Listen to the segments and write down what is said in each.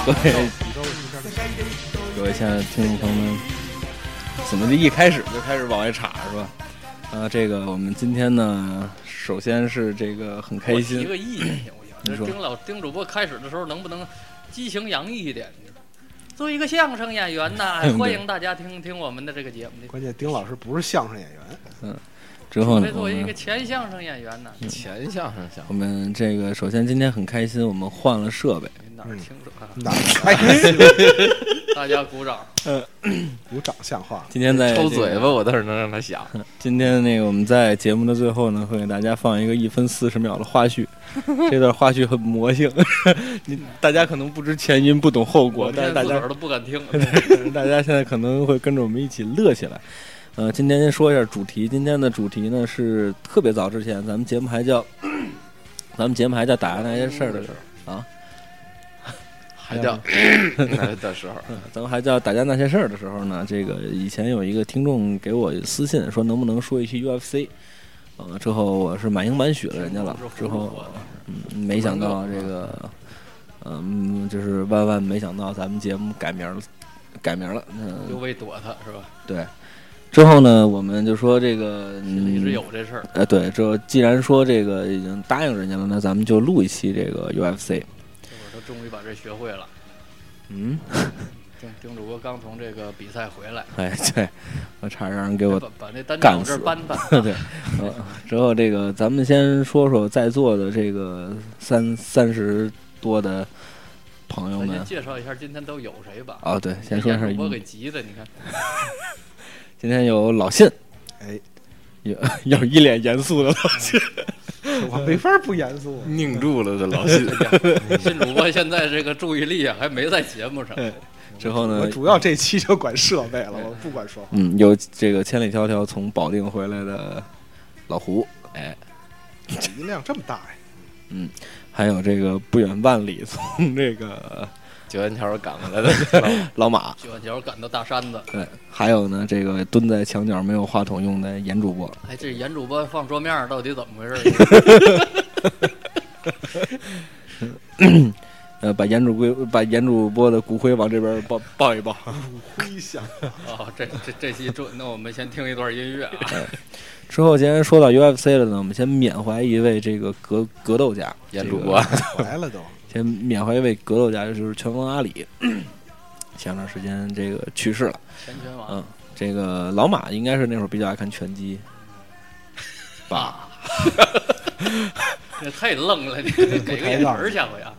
各位各位亲爱的听众朋友们，怎么就一开始就开始往外插是吧？啊，这个我们今天呢，首先是这个很开我心提，个意见行不行？你说这丁老丁主播开始的时候能不能激情洋溢一点？作为一个相声演员呢，欢迎大家听听我们的这个节目。关键丁老师不是相声演员，之后呢作，我为一个们前相声演员嗯呢，前相声相我们这个首先今天很开心，我们换了设备，哪儿听说啊？哪开心？大家鼓掌。鼓掌像话。今天在抽嘴巴，我倒是能让他响。今天那个我们在节目的最后呢，会给大家放一个一分四十秒的花絮，这段花絮很魔性，你大家可能不知前因不懂后果，但是大家都不敢听。大家现在可能会跟着我们一起乐起来。呃，今天先说一下主题，今天的主题呢是特别早之前，咱们节目还叫，咱们节目还叫打压那些事儿的时候啊，还叫 那的时候，咱们还叫打架那些事儿的时候呢，这个以前有一个听众给我私信说能不能说一期 UFC，呃，之后我是满应满许了人家了，之后嗯，没想到这个，嗯，就是万万没想到咱们节目改名了，改名了，嗯，就为躲他是吧？对。之后呢，我们就说这个，嗯，一直有这事儿。呃，对，这既然说这个已经答应人家了，那咱们就录一期这个 UFC。这会儿他终于把这学会了。嗯，丁丁主播刚从这个比赛回来，哎，对，我差点让人给我把把那单干死脚这儿搬搬。对，呃，之后这个咱们先说说在座的这个三三十多的朋友们先介绍一下今天都有谁吧。啊，对，先说一下主播给急的，你看，今天有老信，哎，有 有一脸严肃的老信，我没法不严肃。拧住了的老信。新主播现在这个注意力啊还没在节目上。之后我呢，主要这期就管设备了，我不管说话。嗯，有这个千里迢迢从保定回来的老胡，哎，音量这么大呀？嗯还有这个不远万里从这个九元条赶过来的，老马，九万条赶到大山子，对，还有呢这个蹲在墙角没有话筒用的严主播，哎，这严主播放桌面上到底怎么回事？呃，把严主播把严主播的骨灰往这边抱抱一抱。骨灰箱，哦，这这这期中，那我们先听一段音乐啊。之后，既然说到 UFC 了呢，我们先缅怀一位这个格格斗家，这个严主播，来了都。先缅怀一位格斗家，就是拳王阿里。前段时间这个去世了，拳拳王嗯，这个老马应该是那会儿比较爱看拳击，吧？这太愣了，你给个眼神儿下回啊！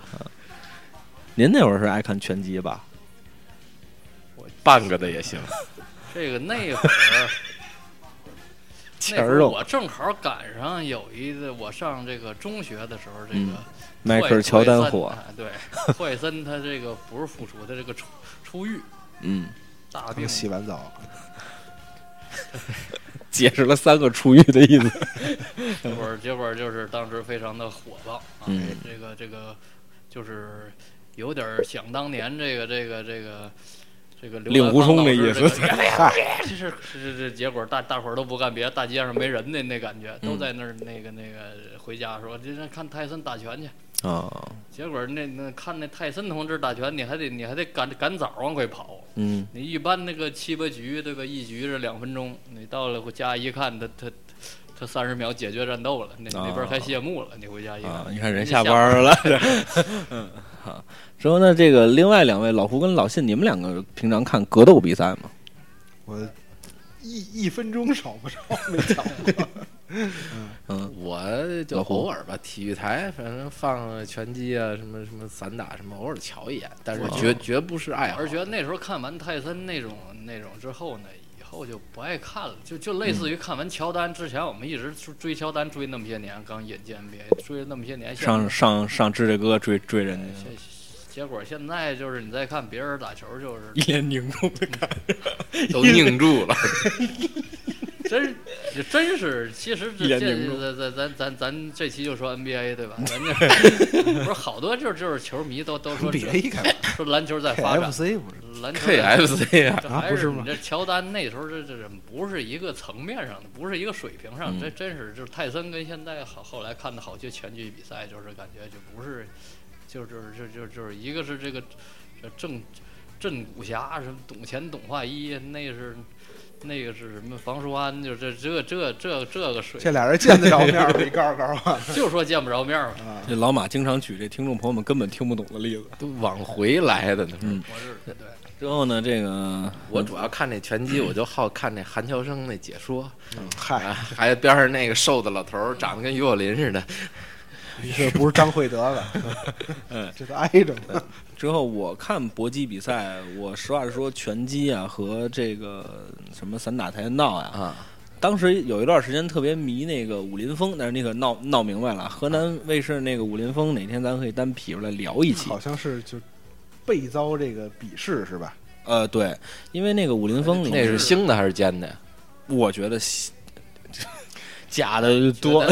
您那会儿是爱看拳击吧？我 半个的也行。这个那会儿，那会儿我正好赶上有一个，我上这个中学的时候，这嗯个迈克尔乔丹火，对，霍森他这个不是复出，他这个出出狱嗯，大病洗完澡，解释了三个出狱的意思。结果结果就是当时非常的火爆啊，嗯这个这个就是有点想当年这个这个这个这个令狐冲的的意思嗨，这是是是结果大大伙儿都不干别的，大街上没人的那感觉，嗯都在那儿那个那个回家说这这看泰森打拳去。啊，结果那那看那泰森同志打拳，你还得你还得赶赶早往回跑。嗯，你一般那个七八局对吧？一局是两分钟，你到了回家一看，他他他三十秒解决战斗了，那那边还谢幕了。你回家一看，啊，你看人下班了。嗯，好。之后呢，这个另外两位老胡跟老信，你们两个平常看格斗比赛吗？我一一分钟少不少没抢过。嗯，我就偶尔吧，体育台反正放拳击啊，什么什么散打什么，偶尔瞧一眼，但是哦。绝绝不是爱好。而。觉得那时候看完泰森那种那种之后呢，以后就不爱看了，就就类似于看完乔丹之前，我们一直追追乔丹追那么些年，刚引进 NBA 追了那么些年，上上上芝加哥追追人家，现结果现在就是你再看别人打球，就是一脸凝重的看。都拧住了，真就真是，其实这这咱咱咱咱这期就说 NBA 对吧？咱这 不是好多就是就是球迷都都说 NBA 说篮球在发展，KFC 不是篮球在 KFC 啊，这还是啊不是你这乔丹那时候这这这不是一个层面上的，不是一个水平上，嗯。这真是就是泰森跟现在好后来看的好些拳击比赛，就是感觉就不是，就就是就就就是一个是这个这正镇古侠什么董钱、董化一，那是那个是什么房叔安，就这这这这这个水，这俩人见得着面儿吗？你告诉告诉我就说见不着面儿嘛。啊！这老马经常举这听众朋友们根本听不懂的例子。都往回来的呢。是对，之后呢，这个我主要看这拳击，我就好看那韩乔生那解说，嗯啊，嗨，还边上那个瘦的老头儿，长得跟于果林似的。这不是张惠德了，嗯，这都挨着呢。之后我看搏击比赛，我实话实说，拳击啊和这个什么散打跆拳道呀、啊，当时有一段时间特别迷那个武林风，但是那个闹闹明白了，河南卫视那个武林风哪天咱可以单劈出来聊一期。好像是就被遭这个鄙视是吧？呃，对，因为那个武林风里那是腥的还是尖的呀？我觉得西 假的多。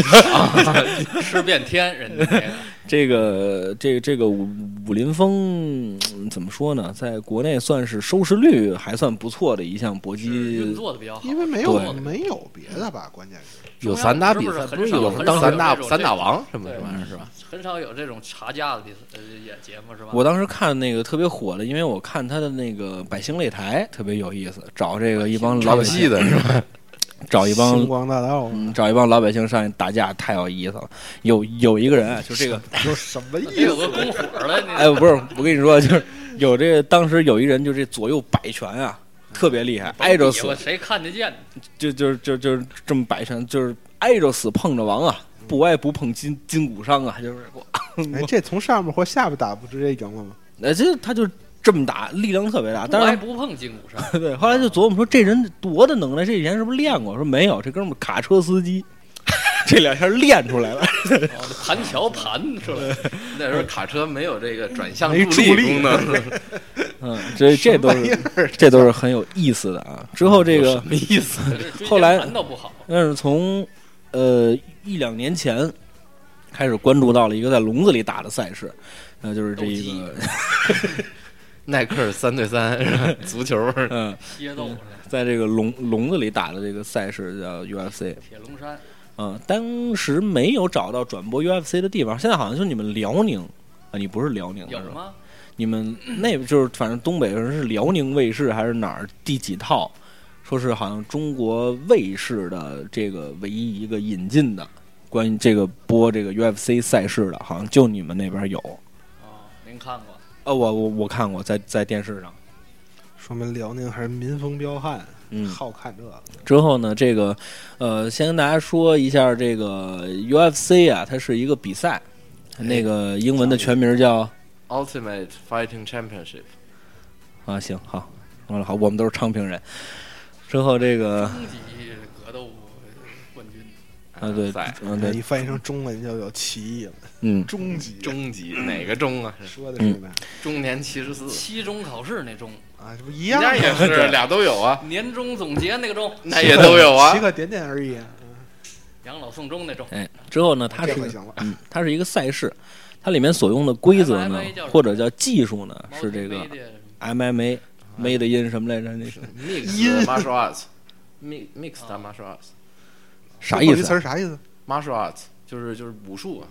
吃遍天，人家那个这个这个这个武武林风、嗯怎么说呢？在国内算是收视率还算不错的一项搏是运击。作的比较好。因为没有没有别的吧，关键是有散打比赛，不是有散打散打王什么什么玩意儿是吧？很少有这种查架的比赛呃演节目是吧？我当时看那个特别火的，因为我看他的那个百姓擂台特别有意思，找这个一帮老戏姓，的是吧？找一帮星光大道嗯，找一帮老百姓上去打架，太有意思了。有有一个人啊，就这个，有什么意思？有个公伙了，你哎，不是，我跟你说，就是有这个，当时有一人就这左右摆拳啊，特别厉害，挨着死我，谁看得见？就就就就是这么摆拳，就是挨着死碰着亡啊，不挨不碰筋筋骨伤啊，就是我，哎，这从上面或下边打不直接赢了吗？呃，这他就这么打，力量特别大。不但是挨不碰筋骨伤，对，后来就琢磨说这人多大能耐，这以前是不是练过？说没有，这哥们儿卡车司机，这两下练出来了。哦盘桥盘出来？那时候卡车没有这个转向没助助力功能，嗯，这这都是这都是很有意思的啊。之后这个什么意思？后来盘倒不好，但是从呃一两年前开始关注到了一个在笼子里打的赛事，那就是这一个耐克三对三 足球，嗯，械斗？在这个笼笼子里打的这个赛事叫 UFC。铁笼山嗯，当时没有找到转播 UFC 的地方，现在好像就你们辽宁啊，你不是辽宁的是吗？你们那就是反正东北人是辽宁卫视还是哪儿第几套？说是好像中国卫视的这个唯一一个引进的关于这个播这个 UFC 赛事的，好像就你们那边有。我我我看过，在在电视上。说明辽宁还是民风彪悍，嗯，好看这个。之后呢，这个呃，先跟大家说一下这个 UFC 啊，它是一个比赛，那个英文的全名叫 Ultimate Fighting Championship，啊，行好，完了好，我们都是昌平人。之后这个啊，对，赛嗯对你，翻译成中文就有歧义了。嗯，终极终极哪个终啊？说的是呢中年七十四，期中考试那中，啊，这不一样吗？那也是俩都有啊，年终总结那个中，那也都有啊起。个点点而已。养老送终那中，哎，之后呢，它是嗯，它是一个赛事，它里面所用的规则呢或者叫技术呢，是这个 MMA。没的音什么来着？那是 Mix martial arts，mix martial arts，啥意这词思啊？儿啥意思？martial arts 就是就是武术啊，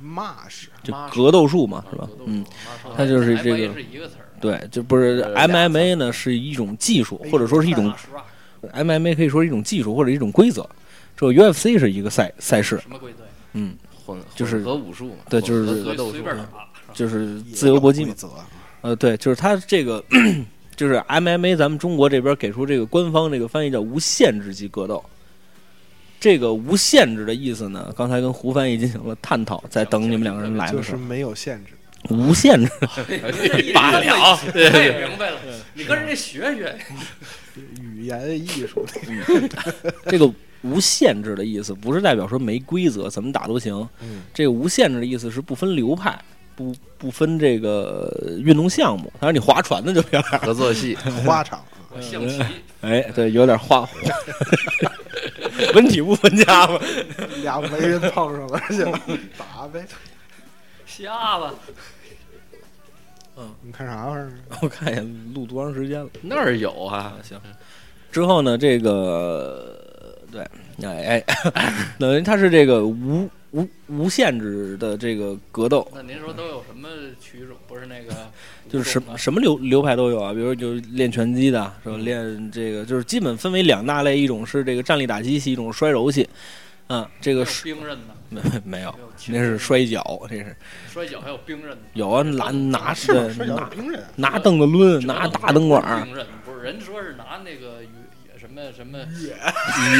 嘛是就格斗术嘛，是吧嗯它就是这 MMA 个是一个词儿，对，就不是 MMA 呢，是一种技术，或者说是一种 MMA 可以说是一种技术或者一种规则。这 UFC 是一个赛赛事，什么规则？嗯，混就是混合武术嘛，对就是格斗术就是 自由搏击嘛呃，对，就是它这个 就是 MMA，咱们中国这边给出这个官方这个翻译叫无限制级格斗。这个无限制的意思呢，刚才跟胡翻译进行了探讨，在等你们两个人来就是的时候，没有限制。无限制。罢了，太明白了，你跟人家学学，语言艺术，这个无限制的意思，不是代表说没规则，怎么打都行。嗯，这个无限制的意思是不分流派，不不分这个运动项目。当然，你划船的就别来了。合作戏，花场我象棋，哎，对，有点划，文体不分家嘛。俩媒人碰上了，去打呗。瞎吧，你看啥玩意儿？我看一眼录多长时间了。那儿有啊啊，，行。之后呢，这个对，哎哎，等于它是这个无无无限制的这个格斗，那您说都有什么曲种？不是那个就是什么什么流流派都有啊，比如就是练拳击的，是吧？练这个就是基本分为两大类，一种是这个站立打击系，一种摔柔系。嗯，这个是冰刃呢，没 没有那是摔跤，这是摔跤还有兵刃呢。有啊，拿拿是拿兵刃，拿凳子抡，拿大灯管儿，冰刃不是人说是拿那个月什么什么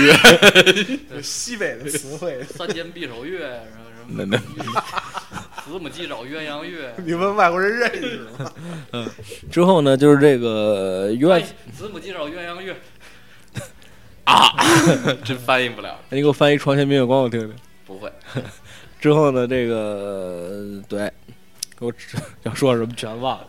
西北的词汇。三尖匕首月，然后没没子母鸡找鸳鸯月，你问外国人认识吗？嗯之后呢，就是这个鸳子母鸡找鸳鸯月 啊，真翻译不了，你给我翻译《床前明月光》我听听。不会。之后呢，这个对，给我指要说什么全忘了。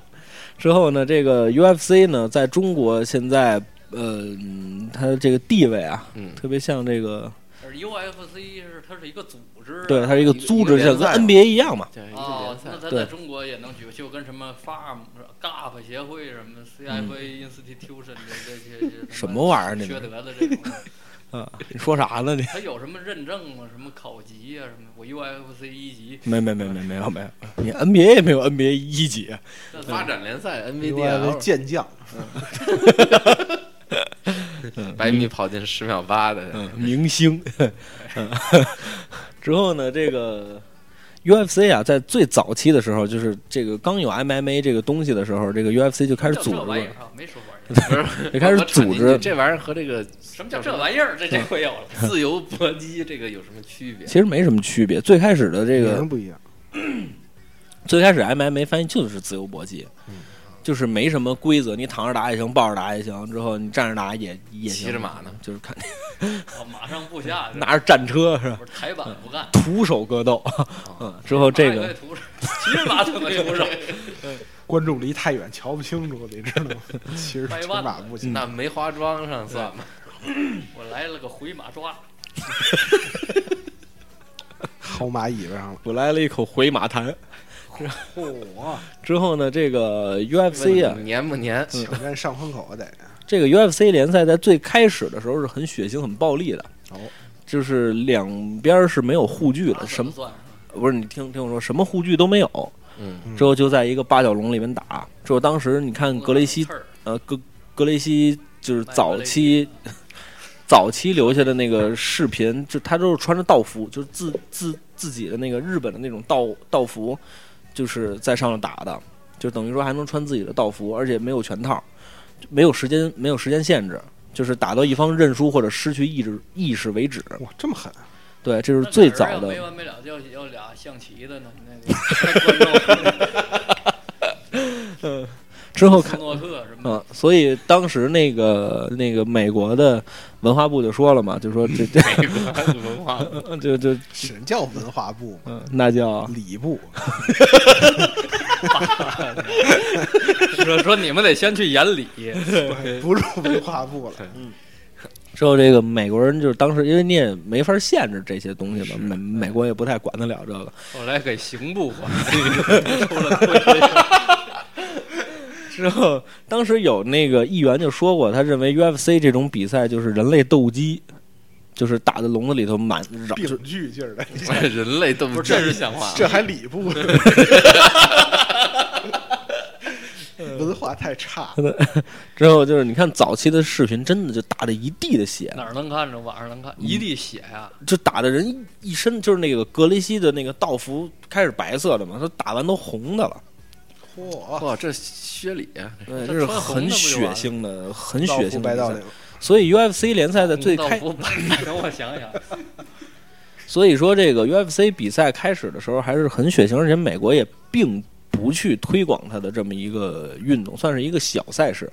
之后呢，这个 UFC 呢，在中国现在，呃，嗯它的这个地位啊，嗯，特别像这个，而 UFC 是它是一个组织，对，它是一个组织，像跟 NBA 一样嘛。对，一个哦联，赛那，咱在中国也能举，就跟什么 Farm、GAP 协会什么 CFA Institution 这这些嗯 什么玩意儿那缺德的这种，嗯，你说啥呢你？它有什么认证吗？什么考级啊？什么？我 UFC 一级，没没没没没有没有，你 NBA 也没有 NBA 一级啊。那发展联赛另外为 NVDL 健将，百米跑进十秒八的，嗯，明星。嗯 之后呢，这个 UFC 啊，在最早期的时候，就是这个刚有 MMA 这个东西的时候，这个 UFC 就开始组织没说玩意儿。不是 就开始组织这玩意儿和这个什么叫这玩意儿？这这回有了。自由搏击这个有什么区别？其实没什么区别。最开始的这个不一样。最开始 MMA 翻译就是自由搏击，就是没什么规则，你躺着打也行，抱着打也行，之后你站着打也也行。骑着马呢，就是看啊，马上步下 拿着战车是吧？不是台板不干，徒手格斗，嗯，之后这个骑着马怎么徒手？观众离太远瞧不清楚，你知道吗？其实马不行。那梅花桩上算吗？我来了个回马抓，薅马尾巴上了。我来了一口回马弹。嚯！之后呢，这个 UFC 啊，粘不粘？抢占上风口得。这个 UFC 联赛在最开始的时候是很血腥、很暴力的，哦，就是两边是没有护具的，什么？不是你听听我说，什么护具都没有。之后就在一个八角笼里面打。之后当时你看格雷西呃，格格雷西就是早期 早期留下的那个视频，就他都是穿着道服，就是自自自己的那个日本的那种道道服，就是在上面打的，就等于说还能穿自己的道服，而且没有全套，没有时间没有时间限制，就是打到一方认输或者失去意志意识为止。哇，这么狠！对，这是最早的没。完没了，要要俩象棋的呢，那个 观众 之后看诺克什么嗯，所以当时那个那个美国的文化部就说了嘛，就说这这美国文化 就就 什么叫文化部？嗯，那叫礼部。说说你们得先去演礼，不入文化部了。之后这个美国人就是当时因为你也没法限制这些东西嘛，美美国也不太管得了这个。后来给刑部管，出了退之后当时有那个议员就说过，他认为 UFC 这种比赛就是人类斗鸡，就是打在笼子里头满绕就病句劲儿的，人类动不是这是像话，这还礼部呢？文化太差，之后就是你看早期的视频，真的就打的一地的血，哪儿能看着？网上能看，一地血呀！就打的人一身就是那个格雷西的那个道服开始白色的嘛，他打完都红的了。嚯！哇，这薛礼啊，对，这是很血腥的、很血腥的所以 UFC 联赛的最开，等我想想，所以说这个 UFC 比赛开始的时候还是很血腥，而且美国也并不去推广它的这么一个运动，算是一个小赛事。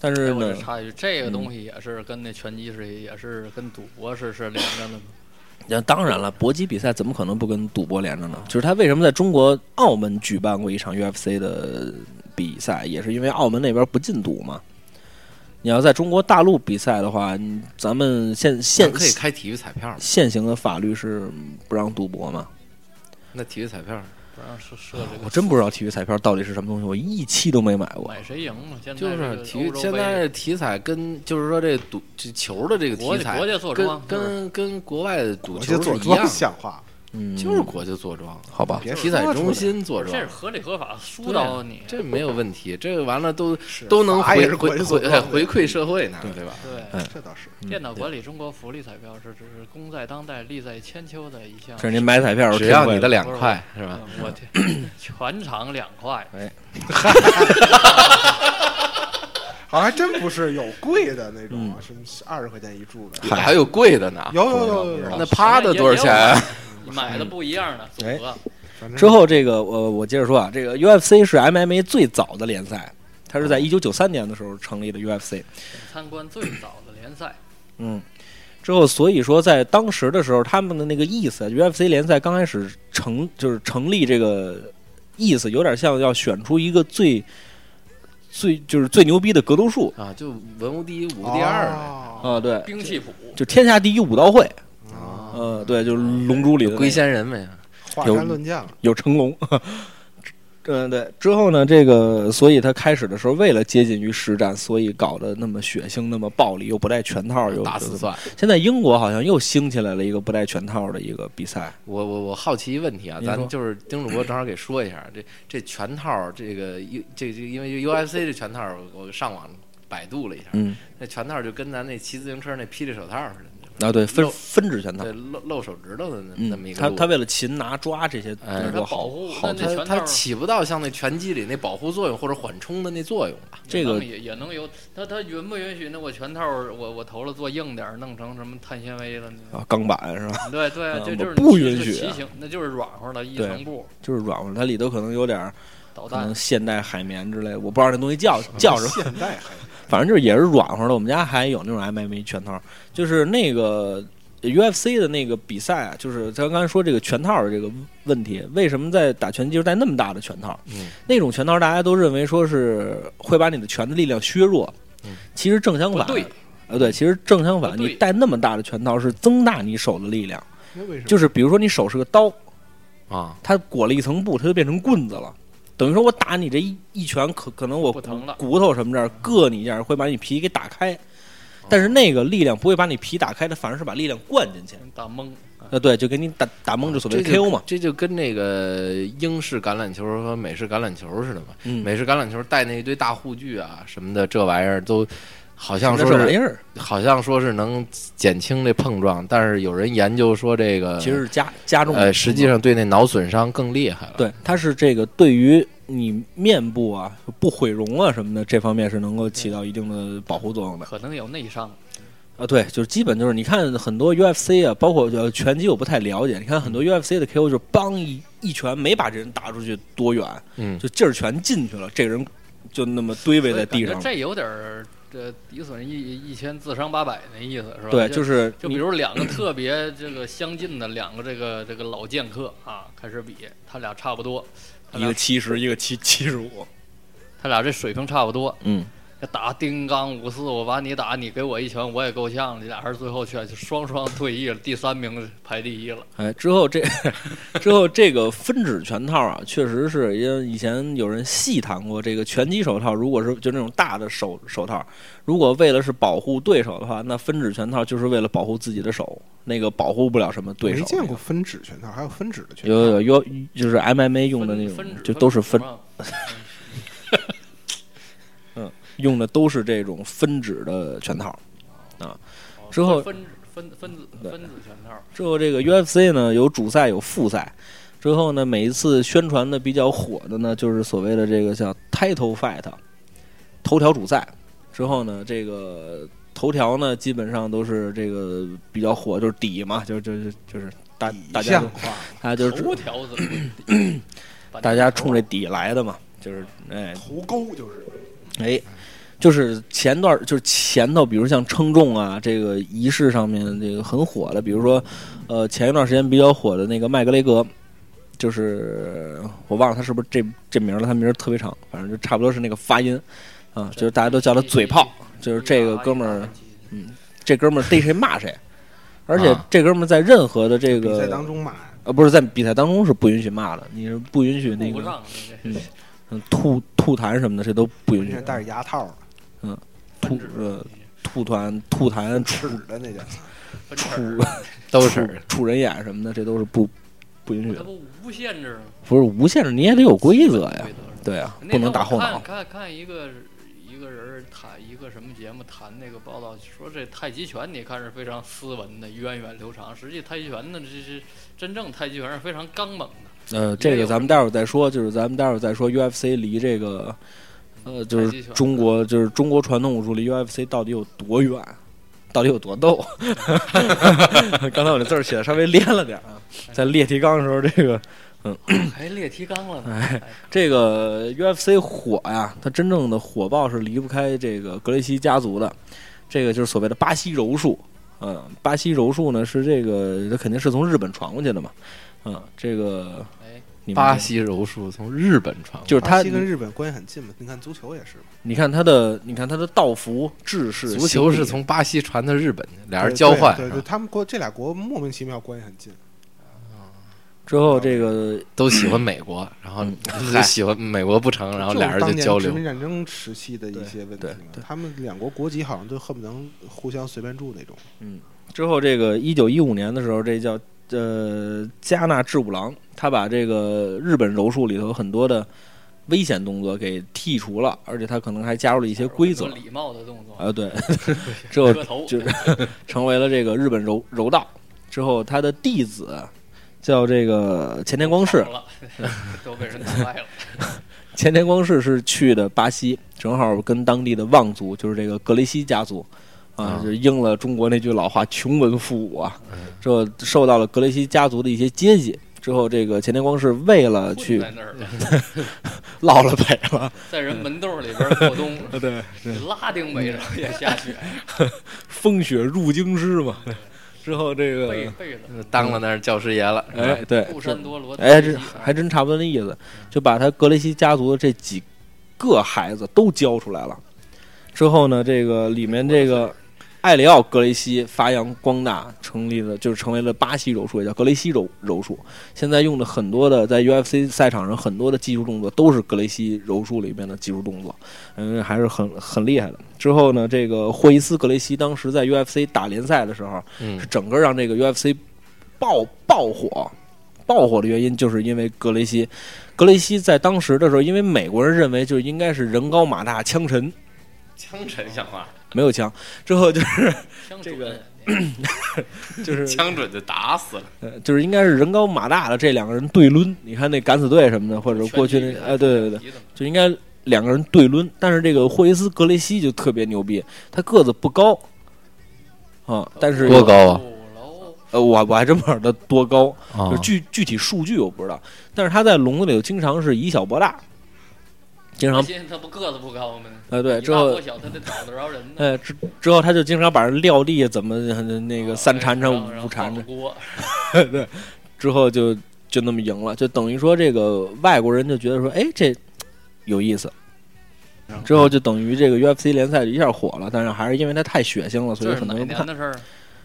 但是呢这，插一句，这个东西也是跟那拳击是也是跟赌博是是连着的吗？那当然了，搏击比赛怎么可能不跟赌博连着呢？就是他为什么在中国澳门举办过一场 UFC 的比赛，也是因为澳门那边不禁赌嘛。你要在中国大陆比赛的话，咱们现现可以开体育彩票吗？现行的法律是不让赌博嘛？那体育彩票不让设设这个，我真不知道体育彩票到底是什么东西，我一期都没买过。买谁赢嘛？现在就这个是体育，现在体彩跟就是说这赌这球的这个国题材国家坐跟跟跟国外的赌球一样的，像话，嗯，就是国家坐庄，好吧，别体彩中心坐庄。这是，合理合法疏导你，这没有问题，这个完了都都能回回回馈社会呢，对。对吧？对。这倒是。嗯电脑管理中国福利彩票是。只是功在当代、利在千秋的一项。这是您买彩票只要你的两两块是吧？嗯我天，全场两块，哎。好像还真不是有贵的那种什么二十块钱一注的，还还有贵的呢，有有有。那趴的多少钱买的不一样的组合，反正之后这个我我接着说啊，这个 UFC 是 MMA 最早的联赛，它是在一九九三年的时候成立的 UFC。参观最早的联赛，嗯，之后所以说在当时的时候，他们的那个意思，UFC 联赛刚开始成就是成立这个意思，有点像要选出一个最最就是最牛逼的格斗术啊，就文无第一，武无第二啊，对，兵器谱，就天下第一武道会，啊，呃，对，就是《龙珠》里的龟仙人们呀，华有山论剑了，有成龙。嗯，对。之后呢，这个，所以他开始的时候，为了接近于实战，所以搞得那么血腥、那么暴力，又不带拳套，又打死算。现在英国好像又兴起来了一个不带拳套的一个比赛。我我我好奇一问题啊，咱就是丁主播正好给说一下，这这拳套这个 U 这这因为 UFC 这拳套，我上网百度了一下，嗯，那拳套就跟咱那骑自行车那霹雳手套似的。啊，对，分分指拳套对，。露露手指头的那那么一嗯，个路他他为了擒拿抓这些哎动作好它保护好那那拳套它它起不到像那拳击里那保护作用或者缓冲的那作用吧？这个也也也能有，他他允不允许那我拳套我我投了做硬点，弄成什么碳纤维了？啊钢板是吧？对对，啊这就是不允许啊骑行，那就是软和的一层布就是软和，它里头可能有点儿导弹可能。现代海绵之类，我不知道那东西叫叫什么，现代还反正就是也是软和的。我们家还有那种 MMA 拳套，就是那个 UFC 的那个比赛啊，就是咱刚才说这个拳套的这个问题，为什么在打拳击时戴那么大的拳套？嗯，那种拳套大家都认为说是会把你的拳的力量削弱，嗯其实正相反。不对，呃，对，其实正相反，你戴那么大的拳套是增大你手的力量。那为什么？就是比如说你手是个刀，啊，它裹了一层布，它就变成棍子了。等于说我打你这一一拳，可可能我不疼了骨头什么这儿硌你一下，会把你皮给打开。但是那个力量不会把你皮打开，它反而是把力量灌进去。打懵，呃，对，就给你打打懵，就所谓 KO 嘛。这就跟那个英式橄榄球和美式橄榄球似的嘛。嗯，美式橄榄球带那一堆大护具啊什么的，这玩意儿都好像说是这玩意儿好像说是能减轻这碰撞，但是有人研究说这个其实是加加重的。呃，实际上对那脑损伤更厉害了。对，它是这个对于你面部啊不毁容啊什么的这方面是能够起到一定的保护作用的。可能有内伤。啊，对，就是基本就是你看很多 UFC 啊，包括呃拳击，我不太了解。你看很多 UFC 的 KO 就是邦一一拳没把这人打出去多远，嗯，就劲儿全进去了，这个人就那么堆围在地上。这有点儿这抵损一一千自伤八百那意思是吧？对，就就是你就比如两个特别这个相近的两个这个 这个老剑客啊，开始比，他俩差不多，一个七十，一个七七十五。他俩这水平差不多，嗯，这打丁刚五四，我把你打，你给我一拳，我也够呛。这俩人最后却双双退役了，第三名排第一了。哎，之后这之后这个分指拳套啊，确实是因为以前有人细谈过，这个拳击手套如果是就那种大的手手套，如果为了是保护对手的话，那分指拳套就是为了保护自己的手，那个保护不了什么对手。没见过分指拳套，还有分指的拳套。有有有，就是 MMA 用的那种，就都是分 用的都是这种分指的拳套。啊之后分分分子对。分子拳套，之后这个 UFC 呢有主赛有副赛，之后呢每一次宣传的比较火的呢就是所谓的这个叫 Title Fight，头条主赛。之后呢这个头条呢基本上都是这个比较火，就是底嘛，就就就就是大大家大家就是头条 大家冲这底来的嘛，就是哎。头钩就是哎，就是前段儿就是前头，比如像称重啊，这个仪式上面这个很火的，比如说，呃，前一段时间比较火的那个麦格雷格，就是我忘了他是不是这这名儿了，他名儿特别长，反正就差不多是那个发音啊，就是大家都叫他嘴炮，就是这个哥们儿，嗯这哥们儿逮谁骂谁，而且啊这哥们儿在任何的这比赛个当中骂，呃不是在比赛当中是不允许骂的，你是不允许那个顾不上那这嗯吐吐痰什么的，这都不允许。戴着牙套嗯，吐呃吐痰、吐痰、齿出的那叫。分齿出都是出人眼什么的，这都是不不允许的。无限制吗？不是无限制，你也得有规则呀。对啊，不能打后脑。看看一个一个人儿谈一个什么节目谈那个报道，说这太极拳你看是非常斯文的、源远流长，实际太极拳呢，这是真正太极拳是非常刚猛的。呃，这个咱们待会儿再说，就是咱们待会儿再说 UFC 离这个，呃，就是中国就是中国传统武术离 UFC 到底有多远，到底有多逗。刚才我这字儿写的稍微连了点儿啊，在列提纲的时候，这个嗯还列提纲了呢。哎这个 UFC 火呀，它真正的火爆是离不开这个格雷西家族的，这个就是所谓的巴西柔术。嗯，巴西柔术呢是这个，它肯定是从日本传过去的嘛。嗯，这个哎，你们巴西柔术从日本传过来，就是他巴西，跟日本关系很近嘛，你看足球也是嘛，你看他的，你看他的道服制式，足球是从巴西传到日本去，俩人交换，对对对，是吧他们国这俩国莫名其妙关系很近。之后这个都喜欢美国，然后就喜欢美国不成，然后俩人就就是交流殖。民战争时期的一些问题对嘛对，他们两国国籍好像都恨不能互相随便住那种。嗯之后这个一九一五年的时候，这叫呃加纳治五郎，他把这个日本柔术里头很多的危险动作给剔除了，而且他可能还加入了一些规则。有礼貌的动作，啊，对，之后磕头。就是 成为了这个日本柔柔道。之后他的弟子叫这个前田光世，都被人了。前田光世是去的巴西，正好跟当地的望族，就是这个格雷西家族，啊啊，就应了中国那句老话“穷文富武”啊，这受到了格雷西家族的一些接济。之后，这个钱天光是为了去在那儿了，落了北了，在人门洞里边过冬，对，拉丁美洲也下雪，风雪入京师嘛。之后这个。当了那儿教师爷了，哎，对，布山多罗，哎，这还真差不多那意思，就把他格雷西家族的这几个孩子都教出来了。之后呢，这个里面这个艾里奥·格雷西发扬光大，成立了就是成为了巴西柔术，也叫格雷西柔柔术。现在用的很多的在 UFC 赛场上很多的技术动作都是格雷西柔术里面的技术动作，嗯，还是很很厉害的。之后呢，这个霍伊斯·格雷西当时在 UFC 打联赛的时候，嗯是整个让这个 UFC 爆爆火。爆火的原因就是因为格雷西，格雷西在当时的时候，因为美国人认为就应该是人高马大枪沉，枪沉像话，没有枪，之后就是这个 就是枪准就打死了。呃就是应该是人高马大的这两个人对抡，你看那敢死队什么的，或者过去那哎对对对，对，就应该两个人对抡。但是这个霍伊斯格雷西就特别牛逼，他个子不高啊，但是多高啊？呃，我我还真不知道他多高，啊就具具体数据我不知道。但是他在笼子里头经常是以小博大，经常他不个子不高吗？呃对之后他得找得着人呢。呃之之后他就经常把人撂地，怎么呃那个三缠缠然后五缠着，对，之后就就那么赢了，就等于说这个外国人就觉得说，哎，这有意思。之后就等于这个 UFC 联赛就一下火了，但是还是因为它太血腥了，所以很多人不看。年的事儿？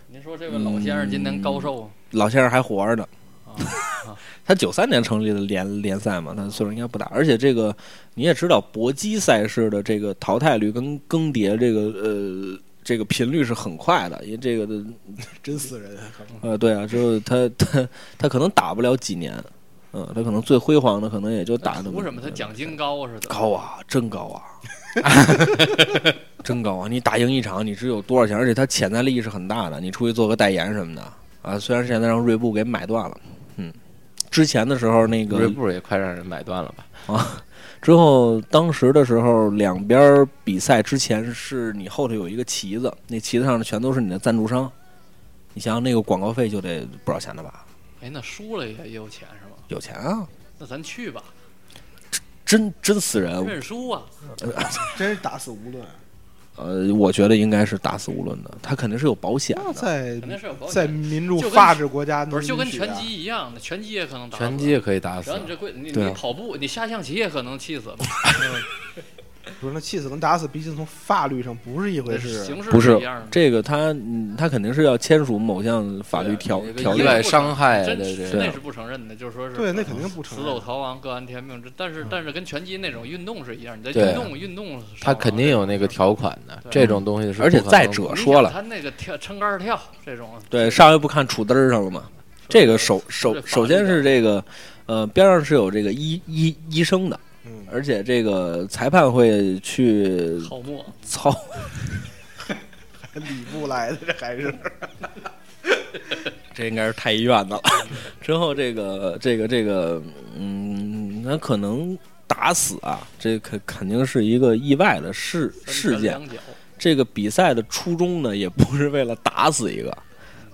您说这位老先生今年高寿老先生还活着呢，啊？他九三年成立的联联赛嘛，他岁数应该不大，而且这个你也知道，搏击赛事的这个淘汰率跟更迭这个呃这个频率是很快的，因为这个的 真死人，呃对啊，就是他他他可能打不了几年，嗯，他可能最辉煌的可能也就打那么图什么？他奖金高似的。高啊，真高啊，真高啊！你打赢一场，你只有多少钱？而且他潜在利益是很大的，你出去做个代言什么的啊。虽然现在让锐步给买断了，嗯，之前的时候那个锐步也快让人买断了吧？啊之后，当时的时候，两边比赛之前是你后头有一个旗子，那旗子上全都是你的赞助商。你想想，那个广告费就得不少钱了吧？哎，那输了也也有钱是吧？有钱啊，那咱去吧，真真死人。认输啊！真是打死无论。呃，我觉得应该是打死无论的，他肯定是有保险的。在肯定是有保险在民主法治国家不是就跟拳击一样的，拳击也可能打死拳击也可以打死。你这贵，你你跑步，你下象棋也可能气死了。不是那气死跟打死，毕竟从法律上不是一回事。形式不是一样的。这个他，嗯，他肯定是要签署某项法律条条例意外伤害真的这对那是不承认的，就是说是对，那肯定不承认死走逃亡，各安天命。这但是但是跟拳击那种运动是一样，你在运动运动，他肯定有那个条款的，这种东西是。而且再者说了，他那个跳撑杆跳这种，对，上回不看杵嘚儿上了吗？这个首首首先是这个，呃，边上是有这个医医医生的，嗯，而且这个裁判会去操，礼部来的这还是 这应该是太医院的了。之后这个这个这个，嗯，那可能打死啊，这肯肯定是一个意外的事事件。这个比赛的初衷呢，也不是为了打死一个，呃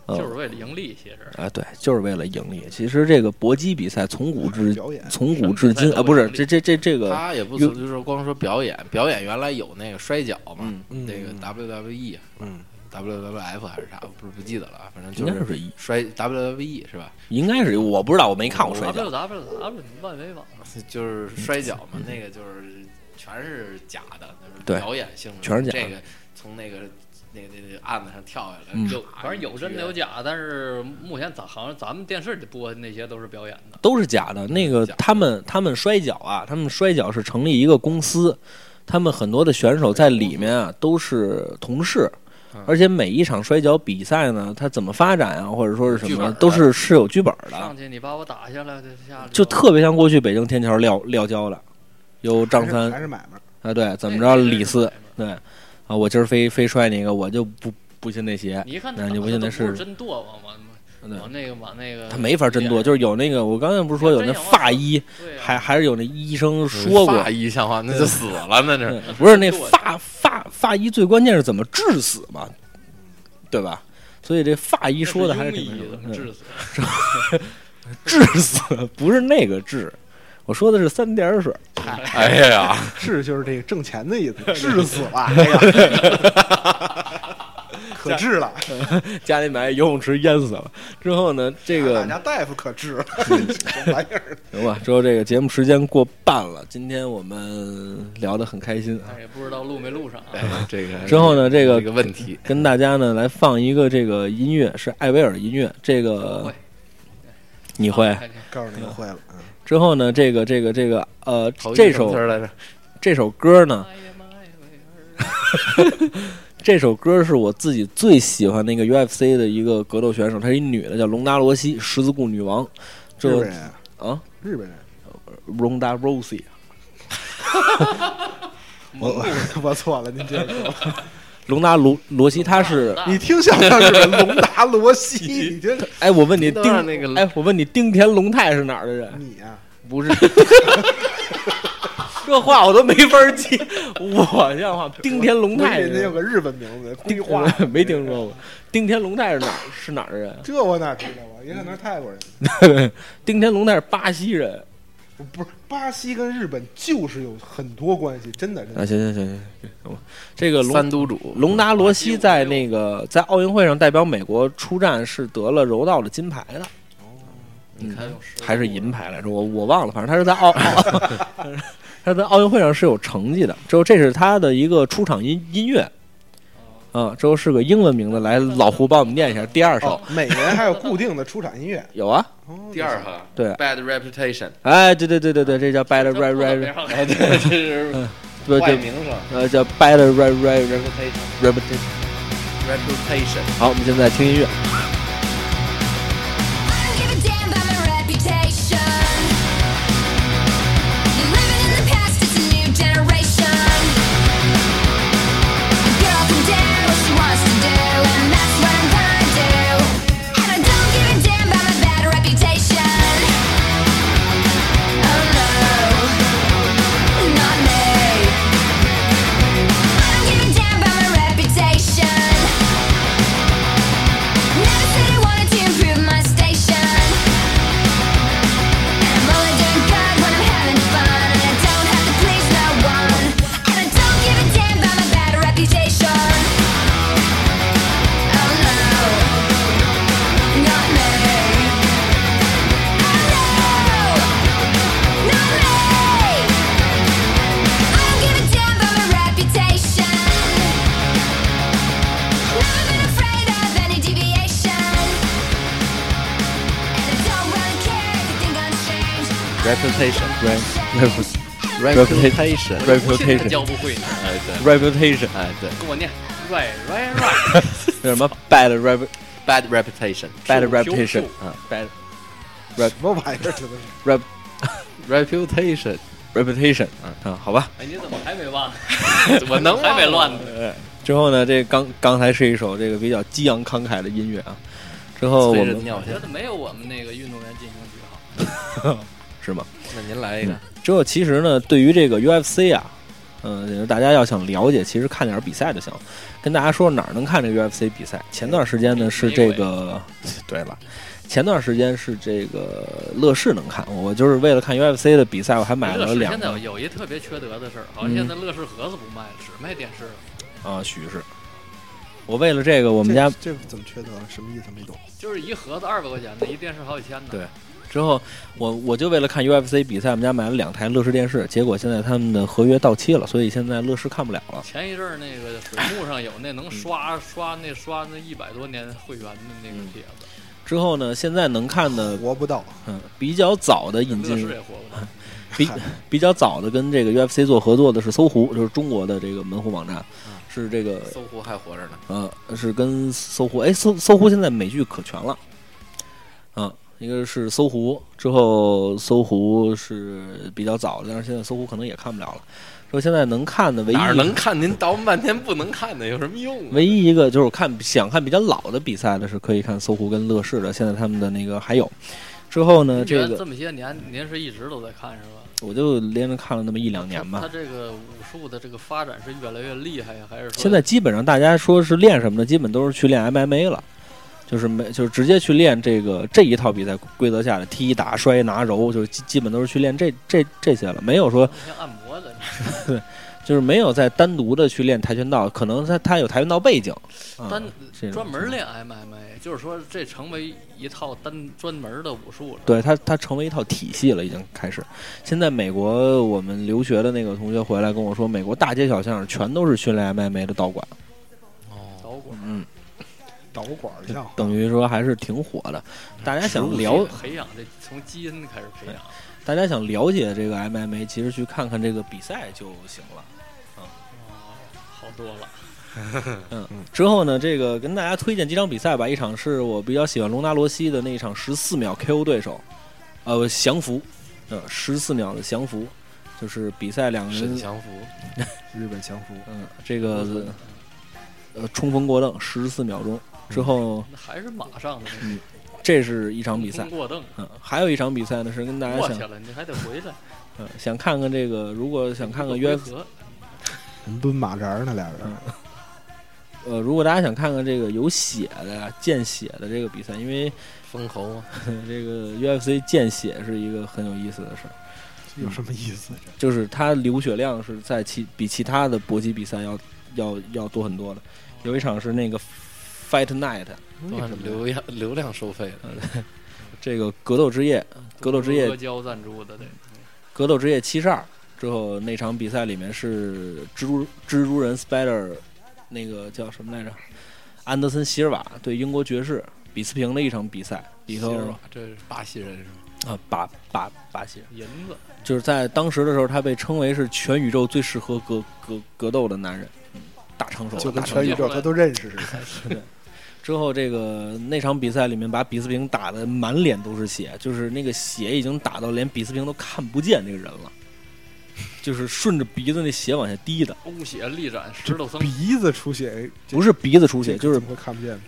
就是为了盈利，其实啊，对，就是为了盈利。其实这个搏击比赛从古至从古至今啊，不是这这这这个，他也不有就是光说表演，表演原来有那个摔跤嘛，那个 WWE 嗯 WWF 还是啥，不是不记得了，反正就是该是一，摔 WWE 是吧？应该是我不知道，我没看过摔跤 W。W W 万维网，就是摔跤嘛，那个就是全是假的，对表演性质，全是假的这个从那个那那那个案子上跳下来，嗯。有反正有真的有假，但是目前咱好像咱们电视里播的那些都是表演的。都是假的。那个他们他们摔跤啊，他们摔跤是成立一个公司，他们很多的选手在里面啊都是同事嗯，而且每一场摔跤比赛呢，它怎么发展啊，或者说是什么，都是是有剧本的上的，去你把我打下来，就下。来就特别像过去北京天桥撂撂跤的，有张还是三还是买卖，啊，对，怎么着李四，对啊，我今儿非非摔你一个，我就不不信那邪，你一看那你不信那是真剁往往对往那个往那个，他没法真剁，就是有那个我刚才不是说有那法医，还还是有那医生说过法，医像话，那就死了，那是 不是那剁法法法医最关键是怎么致死嘛，对吧？所以这法医说的还是挺意那个怎么治死？致死，不是那个致，我说的是三点水，哎呀，治就是这个挣钱的意思，治死了，哎呀，可治了，家里买游泳池淹死了。之后呢，这个俺家大夫可治了，什么玩意儿？行吧，之后这个节目时间过半了，今天我们聊得很开心啊。但是也不知道录没录上这个之后呢，这个这个问题，跟大家呢来放一个这个音乐，是艾薇儿音乐，这个你会。告诉你我会了，嗯，之后呢，这个这个这个呃这首？这首歌呢，这首歌是我自己最喜欢那个 UFC 的一个格斗选手，她是一女的，叫龙达罗西，十字固女王。日这本人，啊日本人，，Ronda Rousey，我我错了，您接着说，隆达罗罗西，他是你听像不像日本龙达罗西？你这哎，我问你丁让那个哎，我问你丁田龙太是哪儿的人？你呀，不是，这话我都没法接。我像话，丁田龙太那有个日本名字，丁划 没听说过。丁田龙太是哪儿是哪儿的人？这我哪知道啊？也可能是泰国人，丁田龙太是巴西人。不是巴西跟日本就是有很多关系，真的真啊，的。行行行行行，这个龙三都主隆达罗西在那个在奥运会上代表美国出战是得了柔道的金牌的，你看还是银牌来着，我我忘了，反正他是在奥奥，他在奥运会上是有成绩的。之后这是他的一个出场音音乐，嗯，这个是个英文名字，来老胡帮我们念一下第二首。每年还有固定的出场音乐，有啊，第二首，对，Bad Reputation，哎，对对对对对，这叫 Bad Re Re，哎对，这是外名字，呃，叫 Bad Re Re Reputation Reputation Reputation。好，我们现在听音乐。Reputation，reputation 教不会呢，哎对，reputation 哎对，跟我念 right right right，那什么 bad rep bad reputation 啊，bad 什么玩意儿？这都是 reputation，reputation 啊，好吧。哎，你怎么还没忘？我能还没乱呢？呃，之后呢，这刚刚才是一首这个比较激昂慷慨的音乐啊。之后我们觉得没有我们那个运动员进行曲好。是吗？那您来一个，之后其实呢，对于这个 UFC 啊，嗯、大家要想了解，其实看点比赛就行。跟大家说哪儿能看这个 UFC 比赛？前段时间呢是这个，对了，前段时间是这个乐视能看。我就是为了看 UFC 的比赛，我还买了两个现在有一特别缺德的事儿，好像嗯现在乐视盒子不卖了，只卖电视了。啊，许是。我为了这个，我们家这这怎么缺德？什么意思？没懂。就是一盒子二百块钱的，一电视好几千的。对之后，我我就为了看 UFC 比赛，我们家买了两台乐视电视。结果现在他们的合约到期了，所以现在乐视看不了了。前一阵儿那个水 幕上有那能刷刷那刷那一百多年会员的那个帖子，之后呢，现在能看的，活不到。嗯，比较早的引进乐视也活不到。比比较早的跟这个 UFC 做合作的是搜狐，就是中国的这个门户网站，是这个搜狐还活着呢。呃是跟搜狐，哎搜搜狐现在美剧可全了，啊，一个是搜狐，之后搜狐是比较早的，但是现在搜狐可能也看不了了。说现在能看的唯一哪能看？您倒腾半天不能看的有什么用啊？唯一一个就是看想看比较老的比赛的是可以看搜狐跟乐视的，现在他们的那个还有。之后呢，这个这么些年，您是一直都在看是吧？我就连着看了那么一两年吧他。这个武术的这个发展是越来越厉害呀，还是说现在基本上大家说是练什么的？基本都是去练 MMA 了，就是没就是直接去练这个这一套比赛规则下的踢打摔拿揉，就是基基本都是去练这这这些了，没有说像按摩的，就是没有再单独的去练跆拳道，可能他他有跆拳道背景，啊单专门练 MMA，就是说这成为一套单专门的武术了。对他，他成为一套体系了，已经开始。现在美国我们留学的那个同学回来跟我说，美国大街小巷全都是训练 MMA 的道馆，哦，道馆嗯，导管儿像等于说还是挺火的。大家想了，培养这从基因开始培养，大家想了解这个 MMA，其实去看看这个比赛就行了。哦，好多了。嗯，之后呢，这个跟大家推荐几场比赛吧。一场是我比较喜欢隆达罗西的那一场十四秒 KO 对手，呃，降服，呃，十四秒的降服，就是比赛两个人降服，日本降服，嗯，这个呃冲锋过凳十四秒钟之后，那还是马上的嗯这是一场比赛。过凳，嗯，还有一场比赛呢，是跟大家想过去了，你还得回来。嗯想看看这个，如果想看看约 UFC，合，抡马扎儿呢，俩人。呃，如果大家想看看这个有血的呀、见血的这个比赛，因为封喉吗？这个 UFC 见血是一个很有意思的事儿，有什么意思？就是它流血量是在其比其他的搏击比赛要要要多很多的。有一场是那个 Fight Night，都按流量流量收费的。这个格斗之夜，格斗之夜阿胶赞助的这，格斗之夜七十二之后那场比赛里面是蜘蛛蜘蛛人 Spider 那个叫什么来着？安德森席尔瓦对英国爵士比斯平的一场比赛里头希尔瓦这是巴西人是吗？啊巴巴巴西人，银子，就是在当时的时候，他被称为是全宇宙最适合格格格斗的男人，嗯，大长手，就跟全宇宙他都认识似的。之后，这个那场比赛里面把比斯平打的满脸都是血，就是那个血已经打到连比斯平都看不见这个人了，就是顺着鼻子那血往下滴的，呕血力斩石头僧，鼻子出血，不是鼻子出血，就是会看不见？